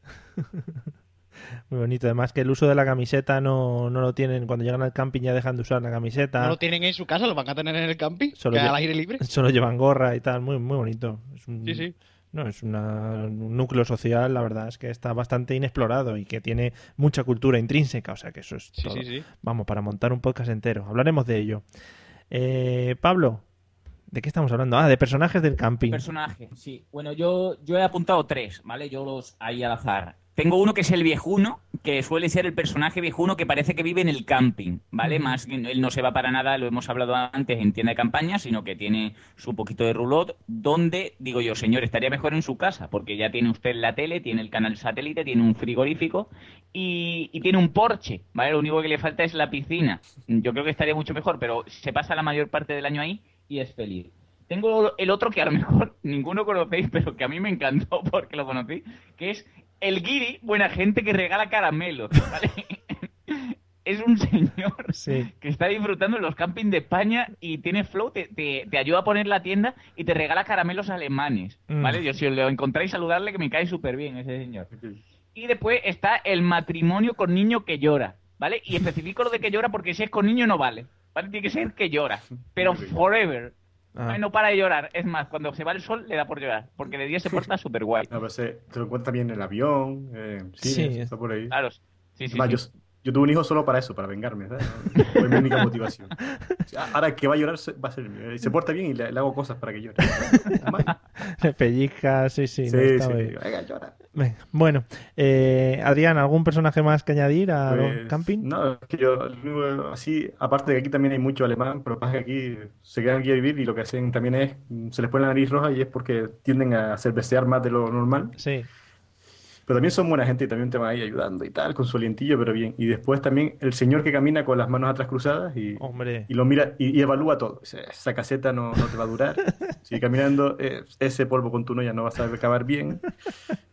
Muy bonito. Además que el uso de la camiseta no, no lo tienen. Cuando llegan al camping ya dejan de usar la camiseta. No lo tienen en su casa, lo van a tener en el camping, Solo que al aire libre. Solo llevan gorra y tal. Muy, muy bonito. Es un, Sí, sí. No, es una- un núcleo social, la verdad es que está bastante inexplorado y que tiene mucha cultura intrínseca. O sea que eso es Sí, todo. sí, sí. Vamos, para montar un podcast entero. Hablaremos de ello. Eh, Pablo, ¿de qué estamos hablando? Ah, de personajes del camping. Personaje, sí. Bueno, yo, yo he apuntado tres, ¿vale? Yo los ahí al azar. Tengo uno que es el viejuno, que suele ser el personaje viejuno que parece que vive en el camping, ¿vale? Más él no se va para nada, lo hemos hablado antes en tienda de campaña, sino que tiene su poquito de roulotte, donde, digo yo, señor, estaría mejor en su casa, porque ya tiene usted la tele, tiene el canal satélite, tiene un frigorífico y, y tiene un porche, ¿vale? Lo único que le falta es la piscina. Yo creo que estaría mucho mejor, pero se pasa la mayor parte del año ahí y es feliz. Tengo el otro que a lo mejor ninguno conocéis, pero que a mí me encantó porque lo conocí, que es el guiri, buena gente que regala caramelos, ¿vale? es un señor Sí. que está disfrutando en los campings de España y tiene flow, te, te- te ayuda a poner la tienda y te regala caramelos alemanes, Mm. ¿vale? Yo si os lo encontráis saludarle que me cae súper bien ese señor. Y después está el matrimonio con niño que llora, ¿vale? Y especifico lo de que llora porque si es con niño no vale, ¿vale? Tiene que ser que llora, pero forever. Ah. No para de llorar, es más, cuando se va el sol le da por llorar, porque de día se porta súper guay. No, pero se, te lo encuentras bien en el avión, eh, sí, Sí. está por ahí. Claro, sí, sí, Además, sí. Yo, yo tuve un hijo solo para eso, para vengarme, ¿sabes? Fue mi única motivación. O sea, Ahora que va a llorar se- va a ser el mío. Se porta bien y le, le hago cosas para que llore. Le pellizcas, sí, sí. Sí, no, sí, está bien. Venga, llora. Bueno, eh, Adrián, ¿algún personaje más que añadir a Pues, los camping? No, es que yo, así, aparte de que aquí también hay mucho alemán, pero pasa que aquí se quedan aquí a vivir y lo que hacen también es, se les pone la nariz roja y es porque tienden a cervecear más de lo normal. Sí. Pero también son buena gente y también te van ahí ayudando y tal, con su alientillo, pero bien. Y después también el señor que camina con las manos atrás cruzadas y, Hombre. y lo mira y, y evalúa todo. Dice, esa caseta no, no te va a durar. Sigue caminando, eh, ese polvo con tu no vas a acabar bien.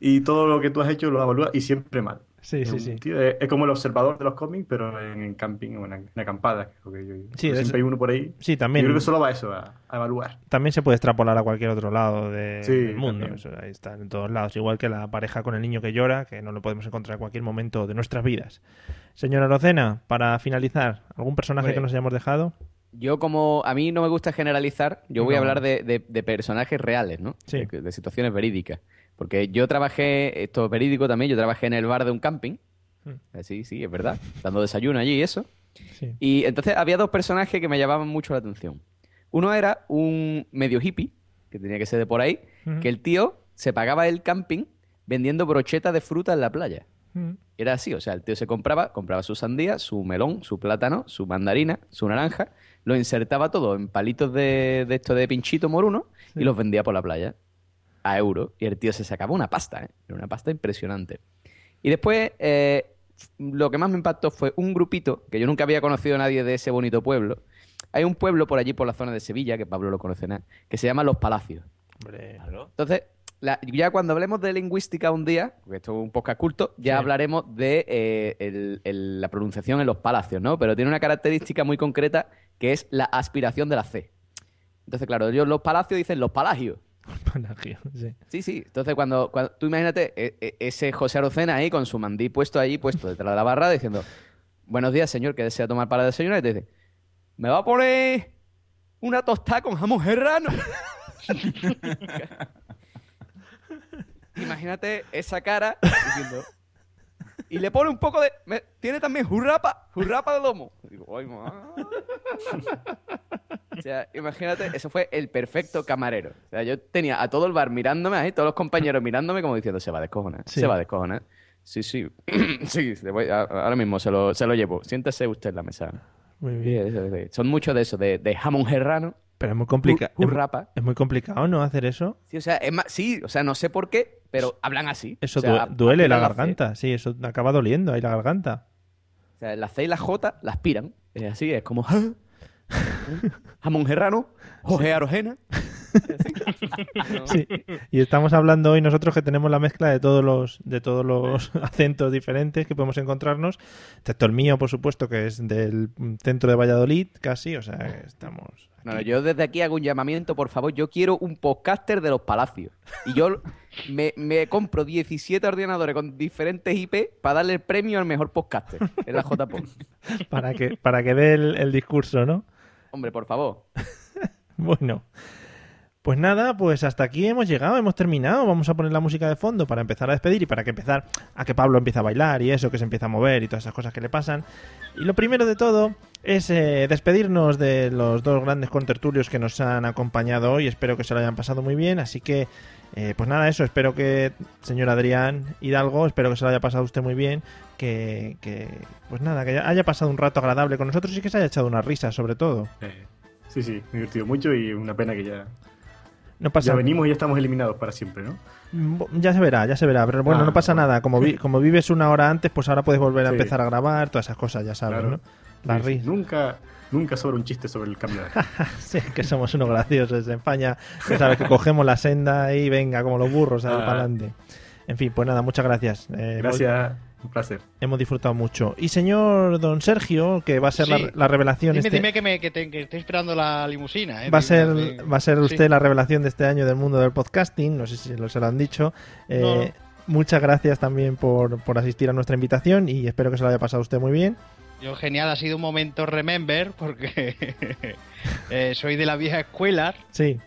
Y todo lo que tú has hecho lo evalúa y siempre mal. Sí, Es sí, sí. tío- es, es como el observador de los cómics, pero en, en camping o en, en acampada. creo que yo- Sí, porque es- siempre hay uno por ahí. Sí, Yo también. creo que solo va a eso, a, a evaluar. También se puede extrapolar a cualquier otro lado de- Sí, del mundo. Eso ahí está en todos lados. Igual que la pareja con el niño que llora, que no lo podemos encontrar en cualquier momento de nuestras vidas. Señora Rocena, para finalizar, ¿algún personaje que nos hayamos dejado? Yo como a mí no me gusta generalizar, yo voy a hablar de, de- de personajes reales, ¿no? Sí. De, de situaciones verídicas. Porque yo trabajé, esto es verídico también, yo trabajé en el bar de un camping. Mm. Eh, Sí, sí, es verdad. Dando desayuno allí y eso. Sí. Y entonces había dos personajes que me llamaban mucho la atención. Uno era un medio hippie, que tenía que ser de por ahí, Ujú. que el tío se pagaba el camping vendiendo brochetas de fruta en la playa. Mm. Era así, o sea, el tío se compraba, compraba su sandía, su melón, su plátano, su mandarina, su naranja, lo insertaba todo en palitos de, de esto de pinchito moruno Sí. y los vendía por la playa a euro. Y el tío se sacaba una pasta, ¿eh? Era una pasta impresionante. Y después, eh, lo que más me impactó fue un grupito, que yo nunca había conocido a nadie de ese bonito pueblo. Hay un pueblo por allí, por la zona de Sevilla, que Pablo lo conoce nada, que se llama Los Palacios. Hombre. Entonces, la- ya cuando hablemos de lingüística un día, porque esto es un podcast culto, ya Sí. hablaremos de eh, el- el- la pronunciación en los palacios, ¿no? Pero tiene una característica muy concreta que es la aspiración de la C. Entonces, claro, ellos los palacios dicen los palagios. Sí. Sí. Entonces, cuando, cuando tú imagínate e- e- ese José Arocena ahí con su mandí puesto allí, puesto detrás de la barra, diciendo: Buenos días, señor, que desea tomar para desayunar. Y te dice: ¿Me va a poner una tostada con jamón serrano? Imagínate esa cara diciendo. Y le pone un poco de. me- tiene también jurrapa, jurrapa de lomo. Digo, "Ay, ma". O sea, imagínate, eso fue el perfecto camarero. O sea, yo tenía a todo el bar mirándome ahí, todos los compañeros mirándome como diciendo, se va a descojonar, Sí. se va a descojonar. Sí, sí, sí, le voy a- ahora mismo se lo, se lo llevo. Siéntese usted en la mesa. Muy bien. sí. Son muchos de esos, de, de jamón serrano, Pero es muy complicado. Es muy complicado, ¿no? Hacer eso. Sí, o sea, es más, sí, o sea, no sé por qué, pero hablan así. Eso O sea, due- duele la garganta. Sí, eso acaba doliendo ahí la garganta. O sea, la C y la J la aspiran. Es así, es como "Ah, jamón serrano, Jorge Arojena. Sí. Y estamos hablando hoy nosotros que tenemos la mezcla de todos los de todos los acentos diferentes que podemos encontrarnos, excepto el mío, por supuesto, que es del centro de Valladolid, casi, o sea, que estamos No, no, yo desde aquí hago un llamamiento, por favor. Yo quiero un podcaster de los palacios. Y yo me, me compro 17 ordenadores con diferentes IP para darle el premio al mejor podcaster en la JPOD. para que para que dé el, el discurso, ¿no? Hombre, por favor. Bueno, pues nada, pues hasta aquí hemos llegado, hemos terminado. Vamos a poner la música de fondo para empezar a despedir y para que empezar a que Pablo empiece a bailar y eso, que se empieza a mover y todas esas cosas que le pasan. Y lo primero de todo es eh, despedirnos de los dos grandes contertulios que nos han acompañado hoy. Espero que se lo hayan pasado muy bien. Así que, eh, pues nada, eso. Espero que, señor Adrián Hidalgo, espero que se lo haya pasado usted muy bien. Que, que pues nada, que haya pasado un rato agradable con nosotros y que se haya echado una risa, sobre todo. Eh, sí, sí, me he divertido mucho y una pena que ya, No pasa ya venimos y ya estamos eliminados para siempre, ¿no? Ya se verá, ya se verá. Pero bueno, Ah, no pasa bueno. nada. Como, vi- como vives una hora antes, pues ahora puedes volver a Sí. empezar a grabar, todas esas cosas, ya sabes, Claro. ¿no? La Sí. Nunca, nunca sobra un chiste sobre el cambio de. Sí, que somos unos graciosos en España. Ya sabes que cogemos la senda y venga, como los burros, Ah. para adelante. En fin, pues nada, muchas gracias. Eh, Gracias, un placer. Hemos disfrutado mucho. Y señor don Sergio, que va a ser Sí. la, la revelación Dime, este... dime que, me, que, te- que estoy esperando la limusina. ¿eh? Va a ser, va a ser usted Sí. la revelación de este año del mundo del podcasting. No sé si lo, se lo han dicho. Eh, No, no. Muchas gracias también por, por asistir a nuestra invitación y espero que se lo haya pasado usted muy bien. Yo, genial, ha sido un momento remember porque eh, soy de la vieja escuela, Sí,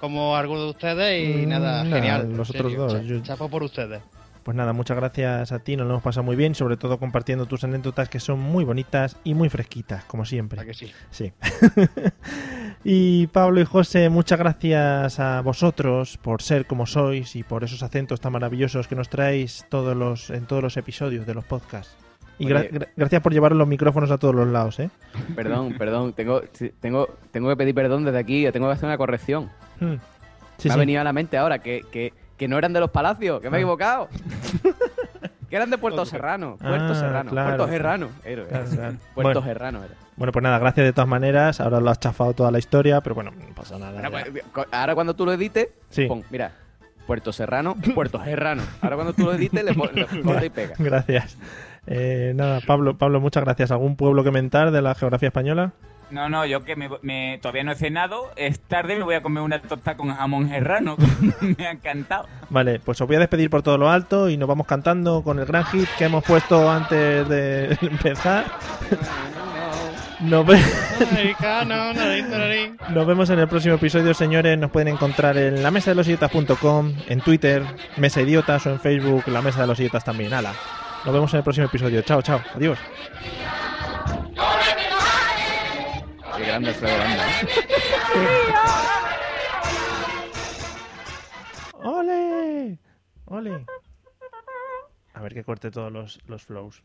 como algunos de ustedes, y Mm, nada, nada, genial. los en otros serio, dos, yo- Chapo por ustedes. Pues nada, muchas gracias a ti, nos lo hemos pasado muy bien, sobre todo compartiendo tus anécdotas que son muy bonitas y muy fresquitas, como siempre. ¿A que sí? Sí. y Pablo y José, muchas gracias a vosotros por ser como sois y por esos acentos tan maravillosos que nos traéis todos los, en todos los episodios de los podcasts. Y gra- Oye. gra- gracias por llevar los micrófonos a todos los lados, ¿eh? Perdón, perdón. Tengo, tengo, tengo que pedir perdón desde aquí. Tengo que hacer una corrección. Hmm. Sí, me ha venido a la mente ahora que, que, que no eran de los palacios, que me he Ah. equivocado. que eran de Puerto Serrano. Puerto Ah, Serrano. claro. Puerto Serrano. Era, Claro, claro. Puerto Bueno. Serrano era. Bueno, pues nada, gracias de todas maneras. Ahora lo has chafado toda la historia, pero bueno, no pasa nada. Ya. pues, ahora cuando tú lo edites, Sí. pon, mira, Puerto Serrano, Puerto Serrano. Ahora cuando tú lo edites, le pones corta y pega. Gracias. Eh, nada, Pablo, Pablo, muchas gracias. ¿Algún pueblo que mentar de la geografía española? No, no, yo que me, todavía no he cenado, es tarde, me voy a comer una tostada con jamón serrano. me ha encantado. Vale, pues os voy a despedir por todo lo alto y nos vamos cantando con el gran hit que hemos puesto antes de empezar. Nos, nos vemos en el próximo episodio, señores. Nos pueden encontrar en la mesa de los idiotas.com, en Twitter, Mesa Idiotas o en Facebook, la mesa de los idiotas también. Hala. Nos vemos en el próximo episodio. Chao, chao. Adiós. Grande Alfredo Landa. ¡Ole! ¡Ole! A ver que corte todos los, los flows.